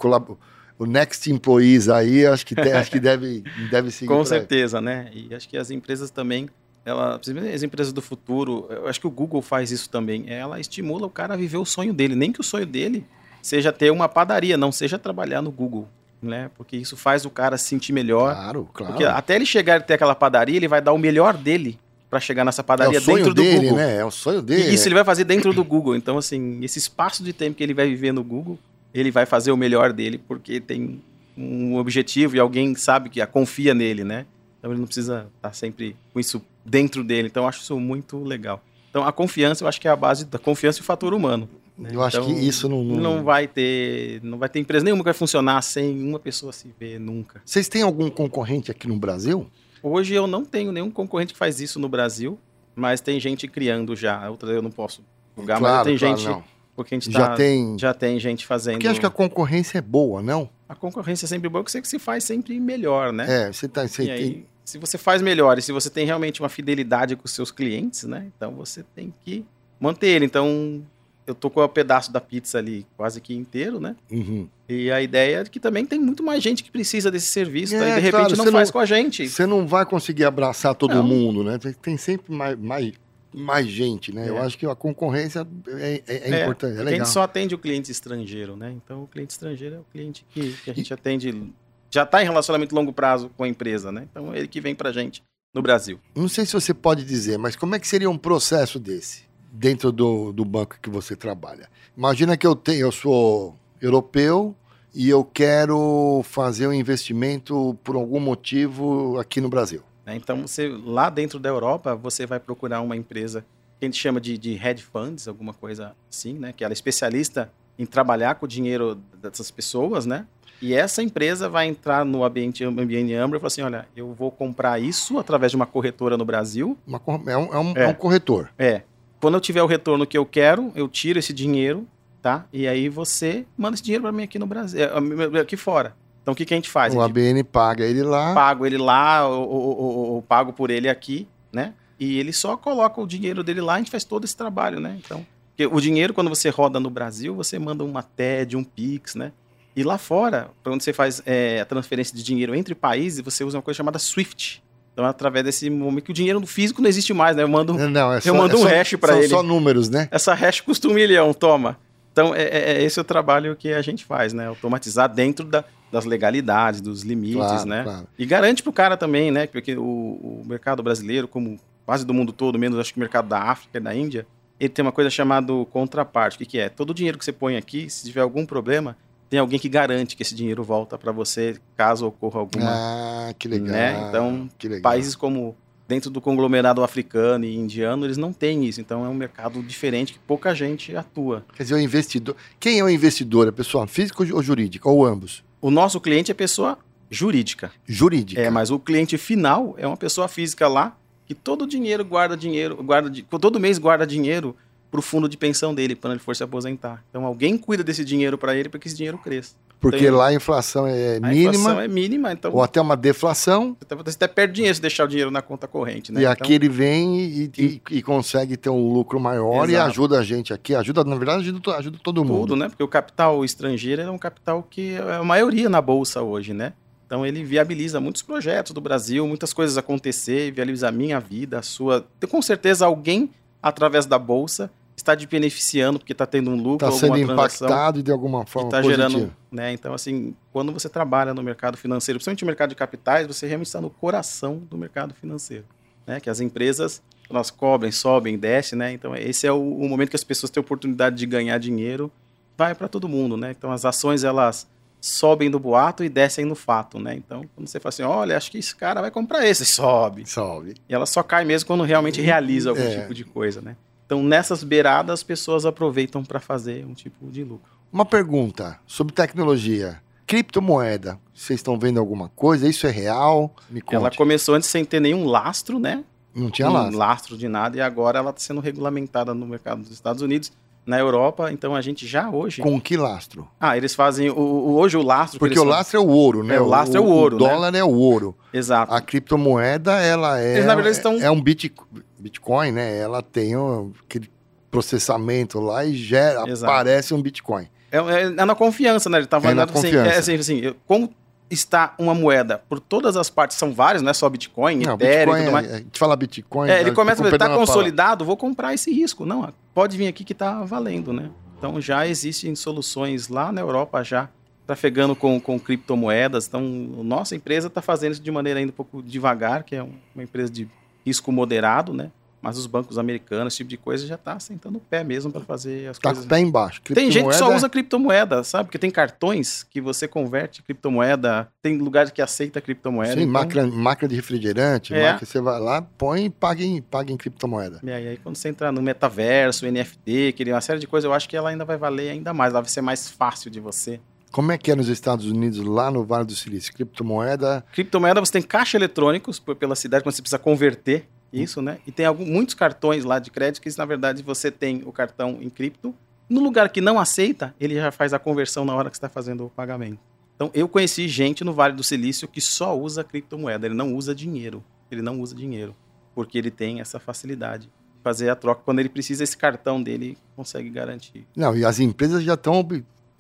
o Next Employees aí, acho que, te, acho que deve, (laughs) deve seguir. Com certeza, aí. né? E acho que as empresas também, ela, as empresas do futuro, eu acho que o Google faz isso também. Ela estimula o cara a viver o sonho dele, nem que o sonho dele seja ter uma padaria, não seja trabalhar no Google né? Porque isso faz o cara se sentir melhor. Claro, claro. Porque até ele chegar ter aquela padaria, ele vai dar o melhor dele para chegar nessa padaria é dentro do dele, Google. Né? É o sonho dele. E isso ele vai fazer dentro do Google. Então, assim, esse espaço de tempo que ele vai viver no Google, ele vai fazer o melhor dele, porque tem um objetivo e alguém sabe que a confia nele, né? Então ele não precisa estar sempre com isso dentro dele. Então eu acho isso muito legal. Então a confiança, eu acho que é a base da confiança e o fator humano. Né? Eu acho então, que isso não, não, não. vai ter. Não vai ter empresa nenhuma que vai funcionar sem uma pessoa se ver nunca. Vocês têm algum concorrente aqui no Brasil? Hoje eu não tenho nenhum concorrente que faz isso no Brasil, mas tem gente criando já. Outra eu não posso julgar, claro, mas tem claro, gente. Não. Porque a gente já, tá, tem... já tem gente fazendo. Porque acho que a concorrência é boa, não? A concorrência é sempre boa, porque você se faz sempre melhor, né? É, você tá. Você e tem... aí, se você faz melhor e se você tem realmente uma fidelidade com os seus clientes, né? Então você tem que manter ele. Então, eu tô com o um pedaço da pizza ali quase que inteiro, né? Uhum. E a ideia é que também tem muito mais gente que precisa desse serviço, é, tá? e de repente claro, não faz não, com a gente. Você não vai conseguir abraçar todo não. mundo, né? Tem sempre mais, mais, mais gente, né? É. Eu acho que a concorrência é, é, é, é importante, é legal. A gente só atende o cliente estrangeiro, né? Então o cliente estrangeiro é o cliente que, que a gente e... atende, já está em relacionamento longo prazo com a empresa, né? Então ele que vem pra gente no Brasil. Não sei se você pode dizer, mas como é que seria um processo desse? Dentro do, do banco que você trabalha. Imagina que eu tenho, eu sou europeu e eu quero fazer um investimento por algum motivo aqui no Brasil. É, então, você lá dentro da Europa, você vai procurar uma empresa que a gente chama de, de hedge funds, alguma coisa assim, né? Que ela é especialista em trabalhar com o dinheiro dessas pessoas, né? E essa empresa vai entrar no ambiente, ambiente Ambra e falar assim, olha, eu vou comprar isso através de uma corretora no Brasil. Uma, é, um, é, um, é. é um corretor. É. Quando eu tiver o retorno que eu quero, eu tiro esse dinheiro, tá? E aí você manda esse dinheiro para mim aqui no Brasil, é, aqui fora. Então o que, que a gente faz? O ABN paga ele lá. Pago ele lá, ou, ou, ou, ou, pago por ele aqui, né? E ele só coloca o dinheiro dele lá, a gente faz todo esse trabalho, né? Então, o dinheiro, quando você roda no Brasil, você manda uma TED, um Pix, né? E lá fora, quando você faz é, a transferência de dinheiro entre países, você usa uma coisa chamada SWIFT, então, através desse momento que o dinheiro físico não existe mais, né? Eu mando, não, é só, eu mando é um hash para ele. São só números, né? Essa hash custa um milhão, toma. Então, é, é, é, esse o trabalho que a gente faz, né? Automatizar dentro da, das legalidades, dos limites, Claro, né? claro. E garante pro cara também, né? Porque o, o mercado brasileiro, como quase do mundo todo, menos acho que o mercado da África e da Índia, ele tem uma coisa chamada contraparte. O que, que é? Todo o dinheiro que você põe aqui, se tiver algum problema, tem alguém que garante que esse dinheiro volta para você caso ocorra alguma. Ah, que legal. Né? Então, legal. Países como dentro do conglomerado africano e indiano, eles não têm isso. Então é um mercado diferente que pouca gente atua. Quer dizer, o investidor. Quem é o investidor? É pessoa física ou jurídica? Ou ambos? O nosso cliente é pessoa jurídica. Jurídica. É, mas o cliente final é uma pessoa física lá que todo o dinheiro guarda dinheiro, guarda todo mês guarda dinheiro para o fundo de pensão dele quando ele for se aposentar. Então alguém cuida desse dinheiro para ele para que esse dinheiro cresça. Porque tem- lá a inflação é A mínima, inflação é mínima, então ou até uma deflação, você até- você até perde dinheiro se deixar o dinheiro na conta corrente, né? e Então, aqui ele vem e, e- e consegue ter um lucro maior e Exato. ajuda a gente aqui. Ajuda, na verdade, ajuda, ajuda todo mundo. tudo, né? Porque o capital estrangeiro é um capital que é a maioria na bolsa hoje, né? Então ele viabiliza muitos projetos do Brasil, muitas coisas acontecer, viabiliza a minha vida, a sua. Com certeza alguém através da bolsa está te beneficiando porque está tendo um lucro, Está sendo impactado de alguma forma está gerando, né? Então assim, quando você trabalha no mercado financeiro, principalmente no mercado de capitais, você realmente está no coração do mercado financeiro, né? Que as empresas elas cobrem, sobem, descem, né? Então esse é o, o momento que as pessoas têm a oportunidade de ganhar dinheiro, vai para todo mundo, né? Então as ações elas sobem do boato e descem no fato, né? Então quando você fala assim, olha, acho que esse cara vai comprar esse, sobe. Salve. E ela só cai mesmo quando realmente realiza algum É. tipo de coisa, né? Então nessas beiradas as pessoas aproveitam para fazer um tipo de lucro. Uma pergunta sobre tecnologia. Criptomoeda, vocês estão vendo alguma coisa? Isso é real? Me conte. Ela começou antes sem ter nenhum lastro, né? Não tinha um lá. lastro de nada e agora ela está sendo regulamentada no mercado dos Estados Unidos, na Europa. Então a gente já hoje. Com que lastro? Ah, eles fazem o, o- hoje o lastro. que Porque o fazem- lastro é o ouro, né? É, o lastro é o ouro, O né? dólar é o ouro. Exato. A criptomoeda, ela é. Eles, na verdade, estão- É um bit- Bitcoin, né? Ela tem um- aquele processamento lá e gera, Exato. aparece um Bitcoin. É, é- é na confiança, né? Ele tá É na assim, confiança. é assim, assim, eu- como está uma moeda por todas as partes, são várias, não é só Bitcoin, Não, Ethereum e Bitcoin, tudo mais. é- a gente fala Bitcoin. É, ele começa a ver, tá consolidado, vou comprar esse risco. Não, pode vir aqui que tá valendo, né? Então já existem soluções lá na Europa já trafegando com, com criptomoedas. Então, nossa empresa está fazendo isso de maneira ainda um pouco devagar, que é um- uma empresa de risco moderado, né? Mas os bancos americanos, esse tipo de coisa, já tá sentando o pé mesmo para fazer as Tá coisas. pé embaixo. Tem gente que só usa criptomoeda, sabe? Porque tem cartões que você converte criptomoeda, tem lugares que aceita criptomoeda. Sim, então- máquina, máquina de refrigerante, É. máquina, você vai lá, põe e paga em, paga em criptomoeda. E aí, aí quando você entrar no metaverso, NFT, que uma série de coisas, eu acho que ela ainda vai valer ainda mais. Ela vai ser mais fácil de você. Como é que é nos Estados Unidos, lá no Vale do Silício? Criptomoeda, Criptomoeda, você tem caixa eletrônicos pela cidade, quando você precisa converter isso, né? E tem algum, muitos cartões lá de crédito que, na verdade, você tem o cartão em cripto. No lugar que não aceita, ele já faz a conversão na hora que você está fazendo o pagamento. Então, eu conheci gente no Vale do Silício que só usa criptomoeda, ele não usa dinheiro. Ele não usa dinheiro, porque ele tem essa facilidade de fazer a troca. Quando ele precisa, esse cartão dele consegue garantir. Não, e as empresas já estão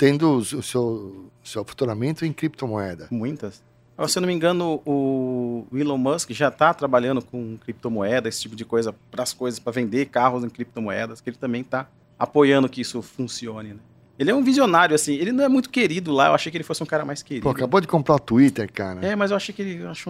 tendo o seu, seu faturamento em criptomoeda. Muitas. Se eu não me engano, o Elon Musk já está trabalhando com criptomoeda, esse tipo de coisa, para as coisas, para vender carros em criptomoedas, que ele também está apoiando que isso funcione. Né? Ele é um visionário, assim, ele não é muito querido lá, eu achei que ele fosse um cara mais querido. Pô, acabou de comprar o Twitter, cara. É, mas eu achei que ele, acho,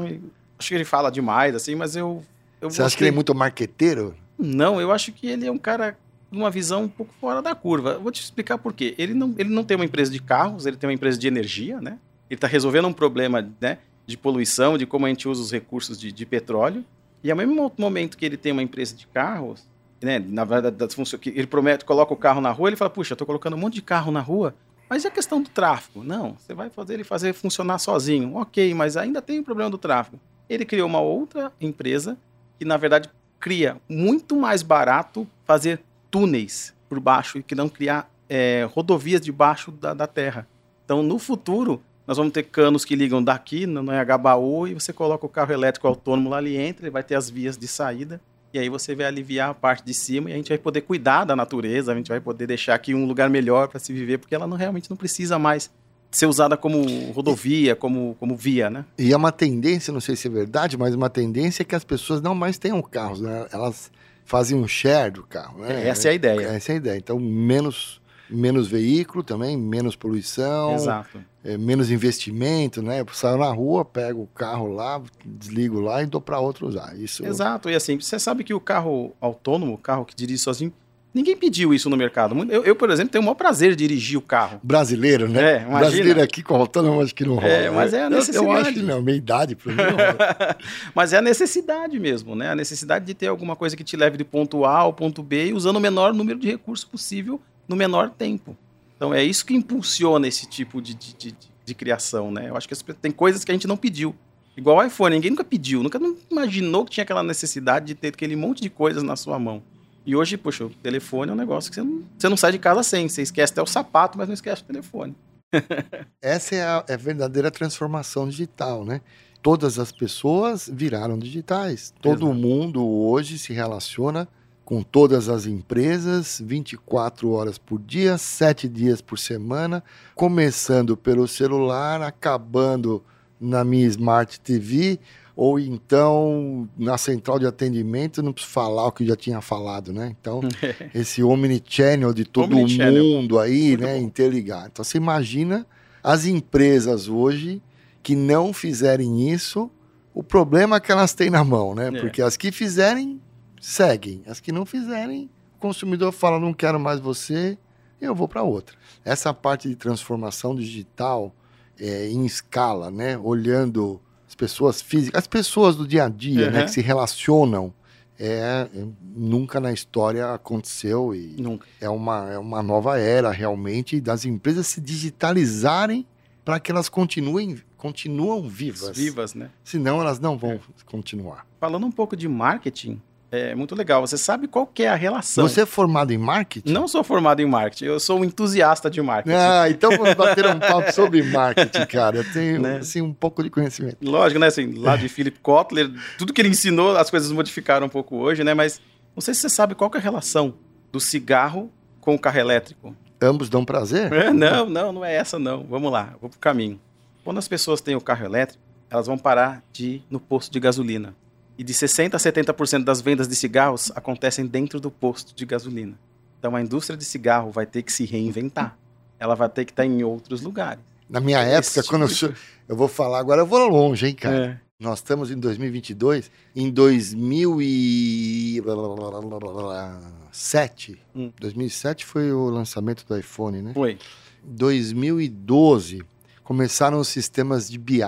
acho que ele fala demais, assim, mas eu... eu Você acha que ele é muito marqueteiro? Não, eu acho que ele é um cara uma visão um pouco fora da curva. Vou te explicar por quê. Ele não, ele não tem uma empresa de carros, ele tem uma empresa de energia, né? Ele está resolvendo um problema né, de poluição, de como a gente usa os recursos de, de petróleo. E ao mesmo momento que ele tem uma empresa de carros, né, na verdade, das funções, ele promete, coloca o carro na rua, ele fala, puxa, estou colocando um monte de carro na rua, mas e a questão do tráfego? Não, você vai fazer ele fazer funcionar sozinho. Ok, mas ainda tem o problema do tráfego. Ele criou uma outra empresa que, na verdade, cria muito mais barato fazer túneis por baixo e que não criar é, rodovias debaixo da, da terra. Então, no futuro, nós vamos ter canos que ligam daqui, no Anhangabaú, e você coloca o carro elétrico autônomo lá ali entra, ele vai ter as vias de saída, e aí você vai aliviar a parte de cima e a gente vai poder cuidar da natureza, a gente vai poder deixar aqui um lugar melhor para se viver, porque ela não realmente não precisa mais ser usada como rodovia, como, como via, né? E é uma tendência, não sei se é verdade, mas uma tendência é que as pessoas não mais tenham carros, né? Elas fazem um share do carro, né? Essa é a ideia. Essa é a ideia. Então, menos, Menos veículo também, menos poluição. Exato. É, menos investimento, né? Eu saio na rua, pego o carro lá, desligo lá e dou para outro usar. Isso. Exato. E assim, você sabe que o carro autônomo, o carro que dirige sozinho, Ninguém pediu isso no mercado. Eu, eu, por exemplo, tenho o maior prazer de dirigir o carro. Brasileiro, né? É, imagina. Brasileiro aqui com autônomo acho que não rola. É, mas é a necessidade. Eu, eu acho que não, minha idade para mim não rola. (laughs) mas é a necessidade mesmo, né? A necessidade de ter alguma coisa que te leve de ponto A ao ponto B usando o menor número de recursos possível no menor tempo. Então é isso que impulsiona esse tipo de, de, de, de criação, né? Eu acho que tem coisas que a gente não pediu. Igual o iPhone, ninguém nunca pediu, nunca imaginou que tinha aquela necessidade de ter aquele monte de coisas na sua mão. E hoje, poxa, o telefone é um negócio que você não, você não sai de casa sem. Você esquece até o sapato, mas não esquece o telefone. (laughs) Essa é a, é a verdadeira transformação digital, né? Todas as pessoas viraram digitais. Todo Exato. mundo hoje se relaciona com todas as empresas 24 horas por dia, 7 dias por semana, começando pelo celular, acabando na minha Smart TV, ou então na central de atendimento não preciso falar o que já tinha falado, né? Então, (laughs) esse omnichannel de todo mundo aí, Muito né, bom. interligado. Então, você imagina as empresas hoje que não fizerem isso, o problema é que elas têm na mão, né? É. Porque as que fizerem, seguem. As que não fizerem, o consumidor fala, não quero mais você, eu vou para outra. Essa parte de transformação digital é, em escala, né? Olhando as pessoas físicas, as pessoas do dia a dia, uhum. né, que se relacionam, é, é, nunca na história aconteceu e nunca. é uma, é uma nova era realmente das empresas se digitalizarem para que elas continuem continuam vivas. Vivas, né? Senão elas não vão é. continuar. Falando um pouco de marketing, é muito legal. Você sabe qual que é a relação? Você é formado em marketing? Não sou formado em marketing, eu sou um entusiasta de marketing. Ah, então vamos bater um (laughs) papo sobre marketing, cara. Eu tenho né? assim, um pouco de conhecimento. Lógico, né? Assim, lá de Philip Kotler, tudo que ele ensinou, as coisas modificaram um pouco hoje, né? Mas não sei se você sabe qual que é a relação do cigarro com o carro elétrico. Ambos dão prazer? É, não, não, não é essa não. Vamos lá, vou pro caminho. Quando as pessoas têm o carro elétrico, elas vão parar de ir no posto de gasolina. E de 60% a 70% das vendas de cigarros acontecem dentro do posto de gasolina. Então a indústria de cigarro vai ter que se reinventar. Ela vai ter que estar em outros lugares. Na minha época, quando tipo eu, eu vou falar agora, eu vou longe, hein, cara. É. Nós estamos em 2022. Em 2007, hum. 2007 foi o lançamento do iPhone, né? Foi. 2012 começaram os sistemas de BI.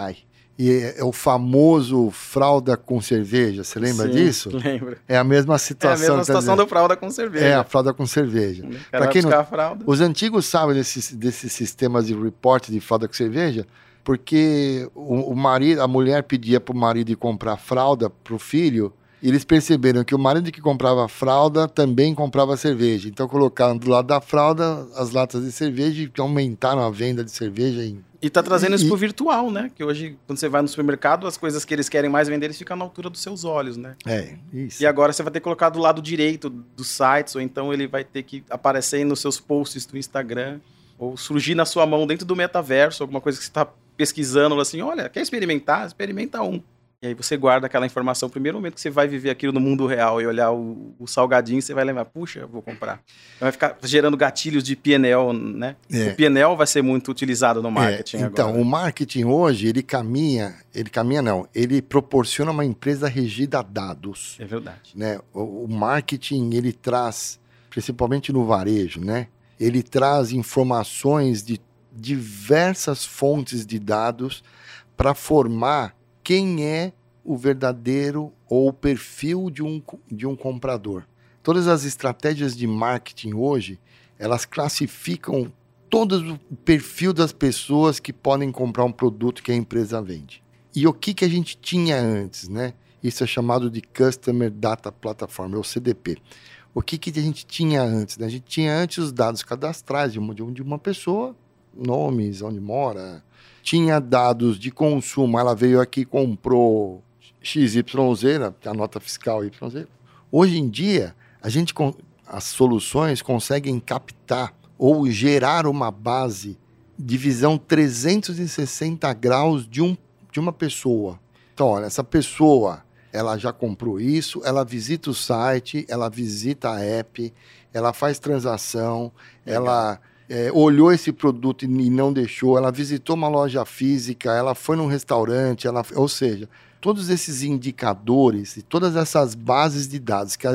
E é, é, o famoso fralda com cerveja, você lembra Sim, disso? (laughs) Lembro. É a mesma situação. É a mesma situação do fralda com cerveja. É, a fralda com cerveja. Para quem não, fralda. Os antigos sabem desses, desses sistemas de report de fralda com cerveja, porque o, o marido, a mulher pedia para o marido ir comprar fralda para o filho, eles perceberam que o marido que comprava fralda também comprava cerveja. Então colocaram do lado da fralda as latas de cerveja e aumentaram a venda de cerveja em e tá trazendo isso pro virtual, né? Que hoje, quando você vai no supermercado, as coisas que eles querem mais vender, eles ficam na altura dos seus olhos, né? É, isso. E agora você vai ter que colocar do lado direito dos sites, ou então ele vai ter que aparecer nos seus posts do Instagram, ou surgir na sua mão dentro do metaverso, alguma coisa que você está pesquisando, assim, olha, quer experimentar? Experimenta um. E aí você guarda aquela informação. Primeiro momento que você vai viver aquilo no mundo real e olhar o, o salgadinho, você vai lembrar, puxa, vou comprar. Então vai ficar gerando gatilhos de PNL, né? É. O PNL vai ser muito utilizado no é, marketing é, então, agora. o marketing hoje, ele caminha, ele caminha não, ele proporciona uma empresa regida a dados. É verdade. Né? O, o marketing, ele traz, principalmente no varejo, né? Ele traz informações de diversas fontes de dados para formar quem é o verdadeiro ou o perfil de um, de um comprador. Todas as estratégias de marketing hoje, elas classificam todo o perfil das pessoas que podem comprar um produto que a empresa vende. E o que, que a gente tinha antes, né? Isso é chamado de Customer Data Platform, ou CDP. O que, que a gente tinha antes? Né? A gente tinha antes os dados cadastrais de uma, de uma pessoa, nomes, onde mora, tinha dados de consumo, ela veio aqui comprou XYZ, né, a nota fiscal YZ. Hoje em dia, a gente as soluções conseguem captar ou gerar uma base de visão 360 graus de, um, de uma pessoa. Então, olha, essa pessoa, ela já comprou isso, ela visita o site, ela visita a app, ela faz transação, Legal. ela é, olhou esse produto e não deixou, ela visitou uma loja física, ela foi num restaurante, ela, ou seja, todos esses indicadores e todas essas bases de dados que,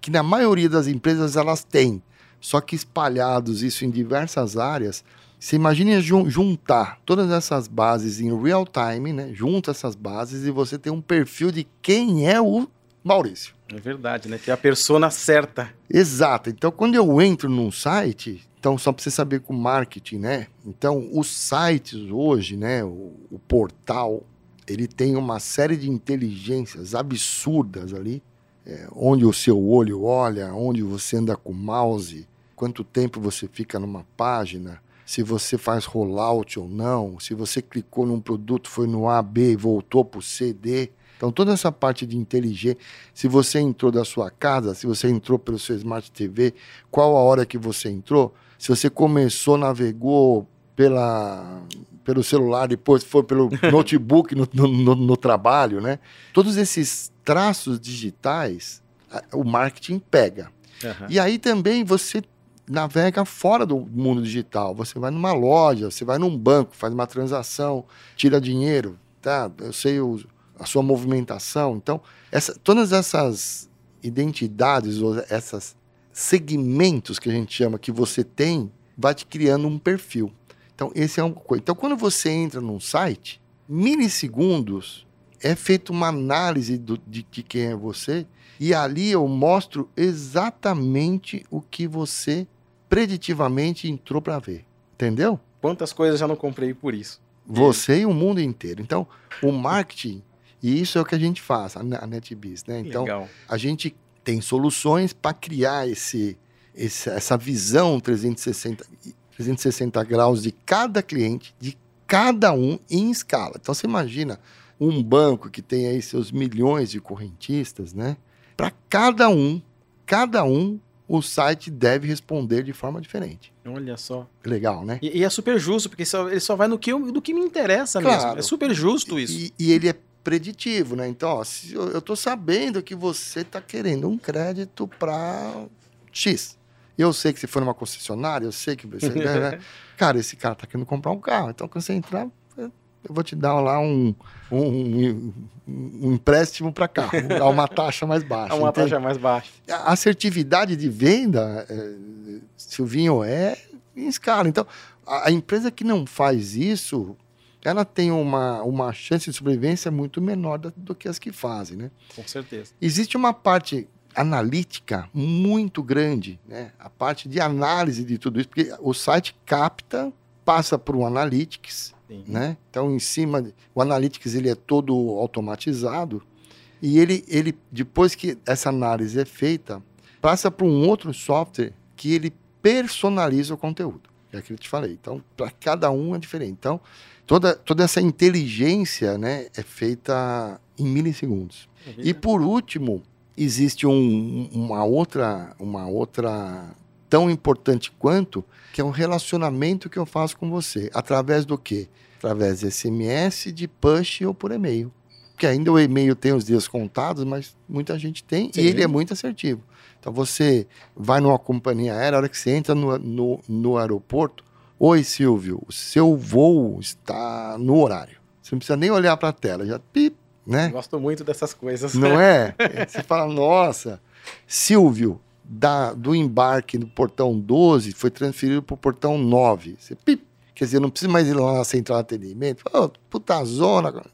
que na maioria das empresas elas têm, só que espalhados isso em diversas áreas, você imagine juntar todas essas bases em real time, né? Junta essas bases e você tem um perfil de quem é o Maurício. É verdade, né? Que é a persona certa. Exato. Então, quando eu entro num site, então só para você saber com marketing, né? Então, os sites hoje, né? O, o portal, ele tem uma série de inteligências absurdas ali, é, onde o seu olho olha, onde você anda com o mouse, quanto tempo você fica numa página, se você faz rollout ou não, se você clicou num produto, foi no A, B e voltou para o C, D. Então, toda essa parte de inteligência, se você entrou da sua casa, se você entrou pelo seu Smart TV, qual a hora que você entrou, se você começou, navegou pela, pelo celular, depois foi pelo (laughs) notebook no, no, no, trabalho, né? Todos esses traços digitais, o marketing pega. Uhum. E aí também você navega fora do mundo digital. Você vai numa loja, você vai num banco, faz uma transação, tira dinheiro, tá? Eu sei o, a sua movimentação. Então, essa, todas essas identidades, ou essas segmentos que a gente chama que você tem, vai te criando um perfil. Então, esse é uma coisa. Então, quando você entra num site, milissegundos é feita uma análise do, de, de quem é você e ali eu mostro exatamente o que você preditivamente entrou para ver. Entendeu? Quantas coisas já não comprei por isso? Você e o mundo inteiro. Então, o marketing, e isso é o que a gente faz, a NetBiz, né? Então, Legal. a gente tem soluções para criar esse, esse, essa visão 360, 360 graus de cada cliente, de cada um em escala. Então, você imagina um banco que tem aí seus milhões de correntistas, né? Para cada um, cada um o site deve responder de forma diferente. Olha só. Legal, né? E, e é super justo, porque só, ele só vai no que, do que me interessa claro. mesmo. É super justo isso. E, e ele é preditivo, né? Então, ó, eu, tô sabendo que você está querendo um crédito para X. Eu sei que se for numa concessionária, eu sei que você. né? (laughs) Cara, esse cara tá querendo comprar um carro. Então, quando você entrar, eu vou te dar lá um, um, um, um empréstimo para cá, dar uma taxa mais (laughs) baixa. uma entende? taxa mais baixa. A assertividade de venda, é, Silvinho, é em escala. Então, a, a, empresa que não faz isso, ela tem uma, uma chance de sobrevivência muito menor do, do que as que fazem, né? Com certeza. Existe uma parte analítica muito grande, né? A parte de análise de tudo isso, porque o site capta, passa por um analytics, né? Então, em cima, o Analytics ele é todo automatizado e ele, ele depois que essa análise é feita, passa para um outro software que ele personaliza o conteúdo. É aquilo que eu te falei. Então, para cada um é diferente. Então, toda, toda essa inteligência né, é feita em milissegundos. É e por último, existe um, uma outra uma outra tão importante quanto, que é um relacionamento que eu faço com você. Através do quê? Através de SMS, de push ou por e-mail. Porque ainda o e-mail tem os dias contados, mas muita gente tem Sim. e ele é muito assertivo. Então você vai numa companhia aérea, a hora que você entra no, no, no aeroporto, Oi, Silvio, o seu voo está no horário. Você não precisa nem olhar para a tela, já pip, né? Gosto muito dessas coisas. Não (laughs) é? Você fala, nossa, Silvio, da, do embarque no portão 12 foi transferido para o portão 9. Você, pip, quer dizer, não precisa mais ir lá na central de atendimento. Oh, puta zona.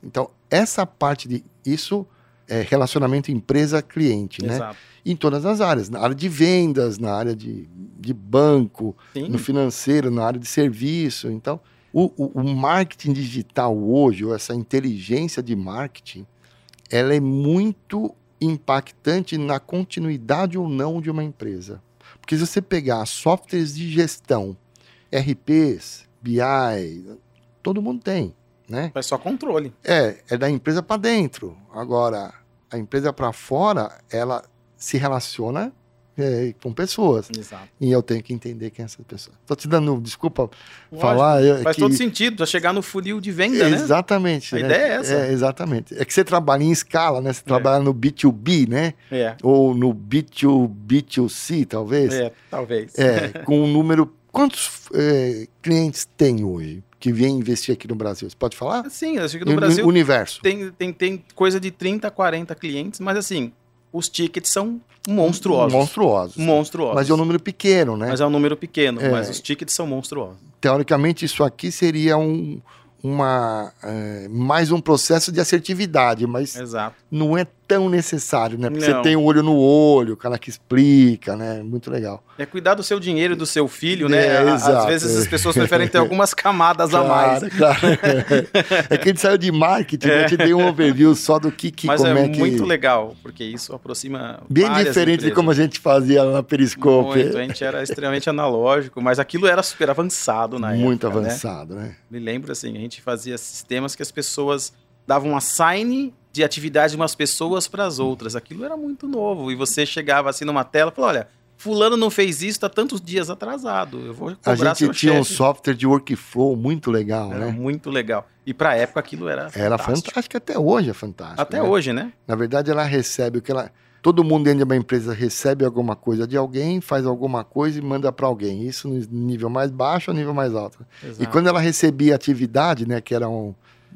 Então, essa parte de. Isso é relacionamento empresa-cliente, né? Em todas as áreas. Na área de vendas, na área de, de banco, Sim. no financeiro, na área de serviço. Então, o, o, o marketing digital hoje, ou essa inteligência de marketing, ela é muito impactante na continuidade ou não de uma empresa. Porque se você pegar softwares de gestão, RPs, BI, todo mundo tem, né? É só controle. É, é da empresa para dentro. Agora, a empresa para fora, ela se relaciona é, com pessoas. Exato. E eu tenho que entender quem é essa pessoa. Estou te dando desculpa Lógico, falar. Faz que... todo sentido, para chegar no funil de venda, exatamente, né? Exatamente. A né? ideia é essa. É, exatamente. É que você trabalha em escala, né? Você é. trabalha no B2B, né? É. Ou no B2, B2C, talvez. É, talvez. É, com um número Quantos é, clientes tem hoje que vêm investir aqui no Brasil? Você pode falar? Sim, acho que no, no Brasil. Universo. Tem, tem, tem coisa de 30, 40 clientes, mas assim, os tickets são monstruosos. Monstruosos. Monstruosos. Mas é um número pequeno, né? Mas é um número pequeno, é. mas os tickets são monstruosos. Teoricamente, isso aqui seria um, uma, é, mais um processo de assertividade, mas Exato. não é tão necessário, né? Porque Não. você tem um olho no olho, o cara que explica, né? Muito legal. É cuidar do seu dinheiro e do seu filho, né? É, A- exato, Às vezes é. as pessoas preferem ter algumas camadas a mais. claro. (laughs) é que ele saiu de marketing, eu te dei um overview só do que, que Mas como é, é, que... muito legal, porque isso aproxima. Bem diferente de empresas. como a gente fazia na Periscope. Muito, a gente era extremamente analógico, mas aquilo era super avançado na Muito época. né? avançado, né? Me lembro assim, a gente fazia sistemas que as pessoas davam um assign de atividade de umas pessoas para as outras. Aquilo era muito novo. E você chegava assim numa tela e falou: olha, fulano não fez isso, tá tantos dias atrasado. Eu vou A cobrar gente seu tinha um chefe. software de workflow muito legal, Era né? muito legal. E pra época aquilo era Era fantástico. fantástico, até hoje é fantástico. Até né? hoje, né? Na verdade, ela recebe o que ela. Todo mundo dentro de uma empresa recebe alguma coisa de alguém, faz alguma coisa e manda para alguém. Isso no nível mais baixo ou nível mais alto. E Exato. quando ela recebia atividade, né, que era um-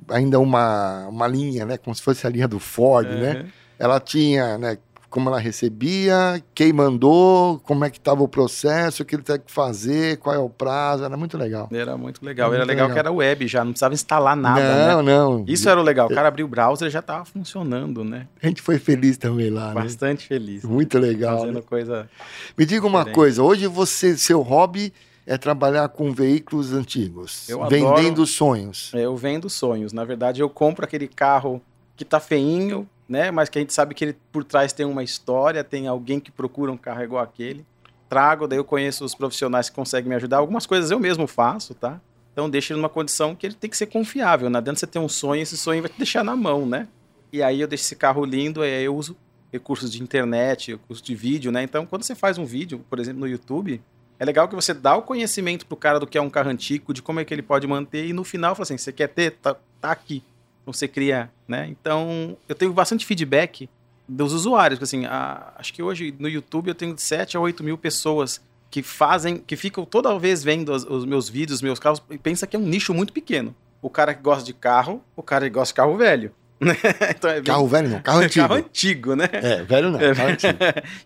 ainda uma, uma linha, né, como se fosse a linha do Ford, né? Uhum. Ela tinha, né, como ela recebia, quem mandou, como é que estava o processo, o que ele tem que fazer, qual é o prazo, era muito legal. Era muito legal. Muito era legal, legal. que era web já, não precisava instalar nada, né? não, não. Isso era o legal. O cara abriu o browser e já tava funcionando, né? A gente foi feliz também lá, né? Bastante feliz. Muito legal. Fazendo né? coisa. Me diga uma Diferente. coisa, hoje você, seu hobby é trabalhar com veículos antigos, Eu vendendo adoro. sonhos. Eu vendo sonhos. Na verdade, eu compro aquele carro que tá feinho, né? Mas que a gente sabe que ele por trás tem uma história, tem alguém que procura um carro igual aquele. Trago, daí eu conheço os profissionais que conseguem me ajudar. Algumas coisas eu mesmo faço, tá? Então deixa ele numa condição que ele tem que ser confiável. Não adianta você ter um sonho, esse sonho vai te deixar na mão, né? E aí eu deixo esse carro lindo, aí eu uso recursos de internet, recursos de vídeo, né? Então quando você faz um vídeo, por exemplo, no YouTube, é legal que você dá o conhecimento pro cara do que é um carro antigo, de como é que ele pode manter, e no final fala assim: você quer ter? Tá, tá aqui. Então você cria, né? Então eu tenho bastante feedback dos usuários. Assim, a- acho que hoje no YouTube eu tenho de 7 a 8 mil pessoas que fazem, que ficam toda vez vendo os, os meus vídeos, os meus carros, e pensa que é um nicho muito pequeno. O cara que gosta de carro, o cara que gosta de carro velho. (laughs) Então é bem- Carro velho não, carro (laughs) antigo. carro antigo, né? É, velho não, carro (laughs) antigo.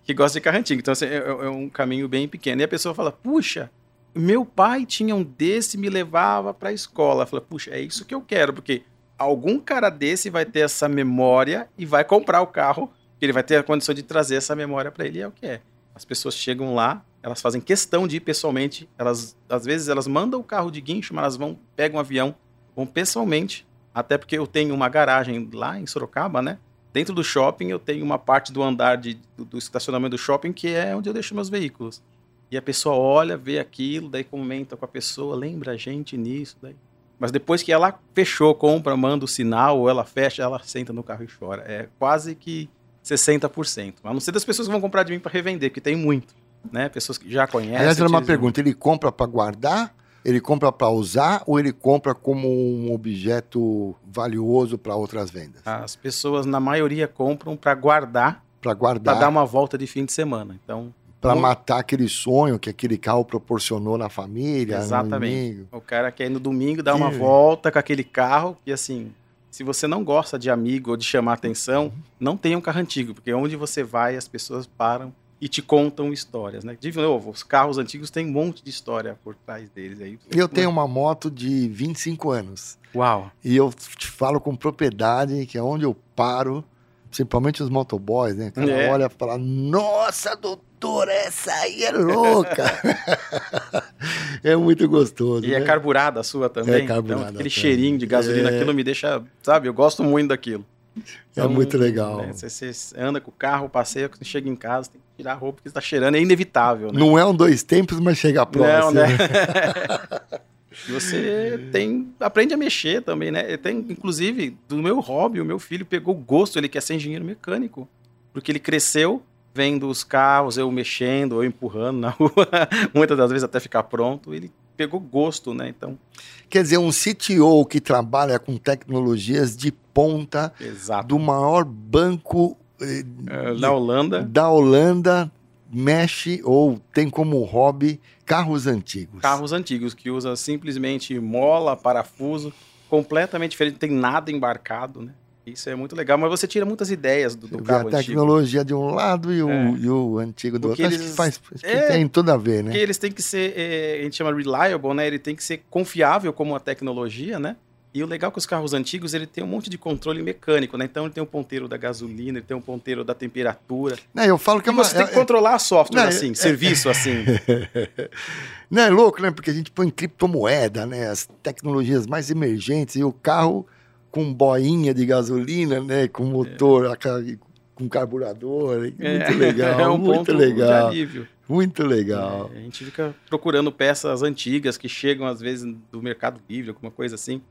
que gosta de carro antigo. Então, assim, é, é um caminho bem pequeno. E a pessoa fala, puxa, meu pai tinha um desse e me levava para a escola. Fala, puxa, é isso que eu quero, porque algum cara desse vai ter essa memória e vai comprar o carro, ele vai ter a condição de trazer essa memória para ele, e é o que é. As pessoas chegam lá, elas fazem questão de ir pessoalmente, elas, às vezes elas mandam o carro de guincho, mas elas vão, pegam um avião, vão pessoalmente, até porque eu tenho uma garagem lá em Sorocaba, né? Dentro do shopping eu tenho uma parte do andar de, do, do estacionamento do shopping que é onde eu deixo meus veículos. E a pessoa olha, vê aquilo, daí comenta com a pessoa, lembra a gente nisso, daí. Mas depois que ela fechou, compra, manda o sinal, ou ela fecha, ela senta no carro e chora. É quase que 60%. A não ser das pessoas que vão comprar de mim para revender, porque tem muito. Né? Pessoas que já conhecem. Aliás, era uma pergunta, ele compra para guardar, ele compra para usar ou ele compra como um objeto valioso para outras vendas? As pessoas, na maioria, compram para guardar, Para para guardar, dar uma volta de fim de semana. Então, para um- matar aquele sonho que aquele carro proporcionou na família, Exatamente. O cara quer ir no domingo dar uma Que- volta com aquele carro e assim, se você não gosta de amigo ou de chamar atenção, não tenha um carro antigo, porque onde você vai as pessoas param e te contam histórias, né? De novo, os carros antigos têm um monte de história por trás deles aí. Eu tenho uma moto de 25 anos Uau. e eu te falo com propriedade que é onde eu paro, principalmente os motoboys, né? O cara É. olha e fala: Nossa, doutor, essa aí é louca! (laughs) é muito gostoso. E né? é carburada a sua também. É carburada Então, aquele também. cheirinho de gasolina, É. aquilo me deixa, sabe? Eu gosto muito daquilo. É muito legal. né, Você, você anda com o carro, passeia, quando chega em casa, tem que tirar a roupa porque está cheirando, é inevitável, né? Não é um dois tempos, mas chega próximo. Não, né? (laughs) Você tem aprende a mexer também, né? Tem, inclusive, do meu hobby, o meu filho pegou gosto, ele quer ser engenheiro mecânico. Porque ele cresceu vendo os carros, eu mexendo, eu empurrando na (laughs) rua, muitas das vezes até ficar pronto. Ele pegou gosto, né? Então, Quer dizer, um CTO que trabalha com tecnologias de ponta exato. do maior banco É, Na Holanda, da Holanda, mexe ou tem como hobby carros antigos. Carros antigos, que usa simplesmente mola, parafuso, completamente diferente, não tem nada embarcado, né? Isso é muito legal, mas você tira muitas ideias do, do Você carro a tecnologia de um lado e o, É. e o antigo do Porque outro. Acho eles- que faz acho que É. tem tudo a ver, né? Porque eles têm que ser, é, a gente chama reliable, né? Ele tem que ser confiável como a tecnologia, né? E o legal é que os carros antigos, ele tem um monte de controle mecânico, né? Então ele tem um ponteiro da gasolina, ele tem um ponteiro da temperatura. Não, eu falo que é uma, você tem que é- controlar software Não, assim, é- serviço assim. (laughs) Não é louco, né? Porque a gente põe criptomoeda, né? As tecnologias mais emergentes e o carro com boinha de gasolina, né? Com motor, aca- com carburador. Muito legal, (laughs) é um muito legal. Muito legal. É, a gente fica procurando peças antigas que chegam às vezes do Mercado Livre, alguma coisa assim.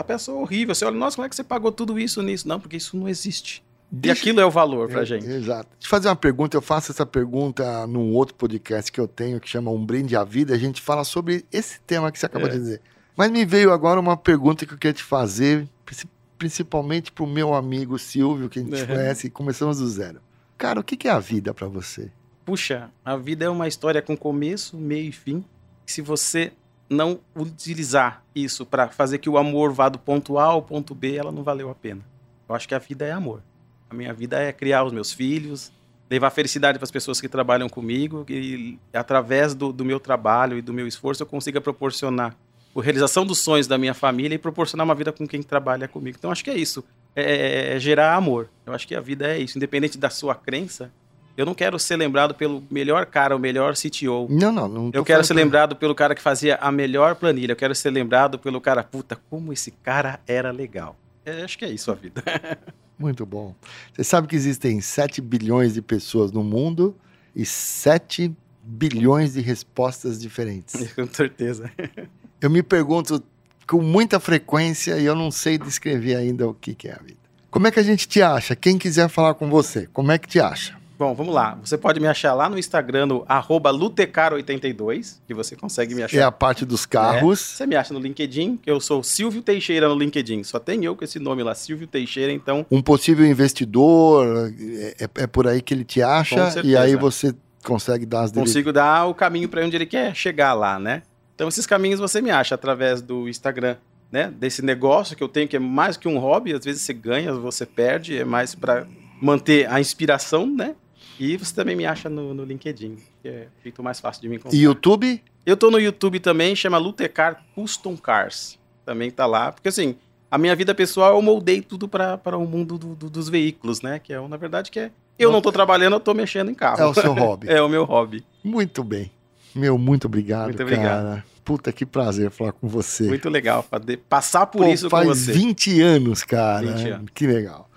Aquela é horrível. Você olha, nossa, como é que você pagou tudo isso nisso? Não, porque isso não existe. E Deixa- aquilo é o valor pra É, gente. Exato. Deixa eu fazer uma pergunta. Eu faço essa pergunta num outro podcast que eu tenho que chama Um Brinde à Vida. A gente fala sobre esse tema que você acabou É. de dizer. Mas me veio agora uma pergunta que eu queria te fazer, princi- principalmente pro meu amigo Silvio, que a gente Uhum. conhece e começamos do zero. Cara, o que é a vida para você? Puxa, a vida é uma história com começo, meio e fim. E se você não utilizar isso pra fazer que o amor vá do ponto A ao ponto B, ela não valeu a pena. Eu acho que a vida é amor. A minha vida é criar os meus filhos, levar felicidade para as pessoas que trabalham comigo e através do, do meu trabalho e do meu esforço eu consiga proporcionar a realização dos sonhos da minha família e proporcionar uma vida com quem trabalha comigo. Então acho que é isso, é, é gerar amor. Eu acho que a vida é isso, independente da sua crença. Eu não quero ser lembrado pelo melhor cara, o melhor CTO. Não, não, não. Eu quero ser lembrado pelo cara que fazia a melhor planilha. Eu quero ser lembrado pelo cara, puta, como esse cara era legal. É, acho que é isso a vida. (laughs) Muito bom. Você sabe que existem 7 bilhões de pessoas no mundo e 7 bilhões de respostas diferentes. (laughs) Com certeza. (laughs) Eu me pergunto com muita frequência e eu não sei descrever ainda o que, que é a vida. Como é que a gente te acha? Quem quiser falar com você, como é que te acha? Bom, vamos lá. Você pode me achar lá no Instagram, no arroba lutecar82, que você consegue me achar. É a parte dos carros. Você me acha no LinkedIn, que eu sou Silvio Teixeira no LinkedIn. Só tem eu com esse nome lá, Silvio Teixeira, então Um possível investidor, é, é- é por aí que ele te acha e aí você consegue dar as consigo dar o caminho para onde ele quer chegar lá, né? Então esses caminhos você me acha através do Instagram, né? Desse negócio que eu tenho que é mais que um hobby, às vezes você ganha, você perde, é mais para manter a inspiração, né? E você também me acha no, no LinkedIn, que é o jeito mais fácil de me encontrar. E YouTube? Eu tô no YouTube também, chama Lutecar Custom Cars. Também tá lá, porque assim, a minha vida pessoal eu moldei tudo para o mundo do- do- dos veículos, né? Que é, na verdade, que é eu não tô trabalhando, eu tô mexendo em carro. É o seu hobby. (laughs) É o meu hobby. Muito bem. Meu, muito obrigado, Muito obrigado. cara. Puta que prazer falar com você. Muito legal passar por Pô, isso com faz você. 20 anos, cara. 20 anos. Que legal.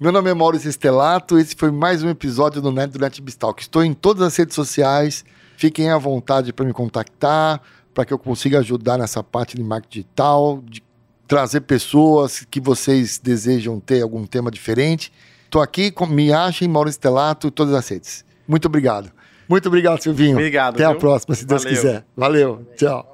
Meu nome é Maurício Estelato, esse foi mais um episódio do Net do Net Bistalk. Estou em todas as redes sociais, fiquem à vontade para me contactar, para que eu consiga ajudar nessa parte de marketing digital, de trazer pessoas que vocês desejam ter algum tema diferente. Estou aqui, com- me achem Maurício Estelato em todas as redes. Muito obrigado. Muito obrigado, Silvinho. Obrigado, Até a viu? próxima, se Deus Valeu. quiser. Valeu. Tchau.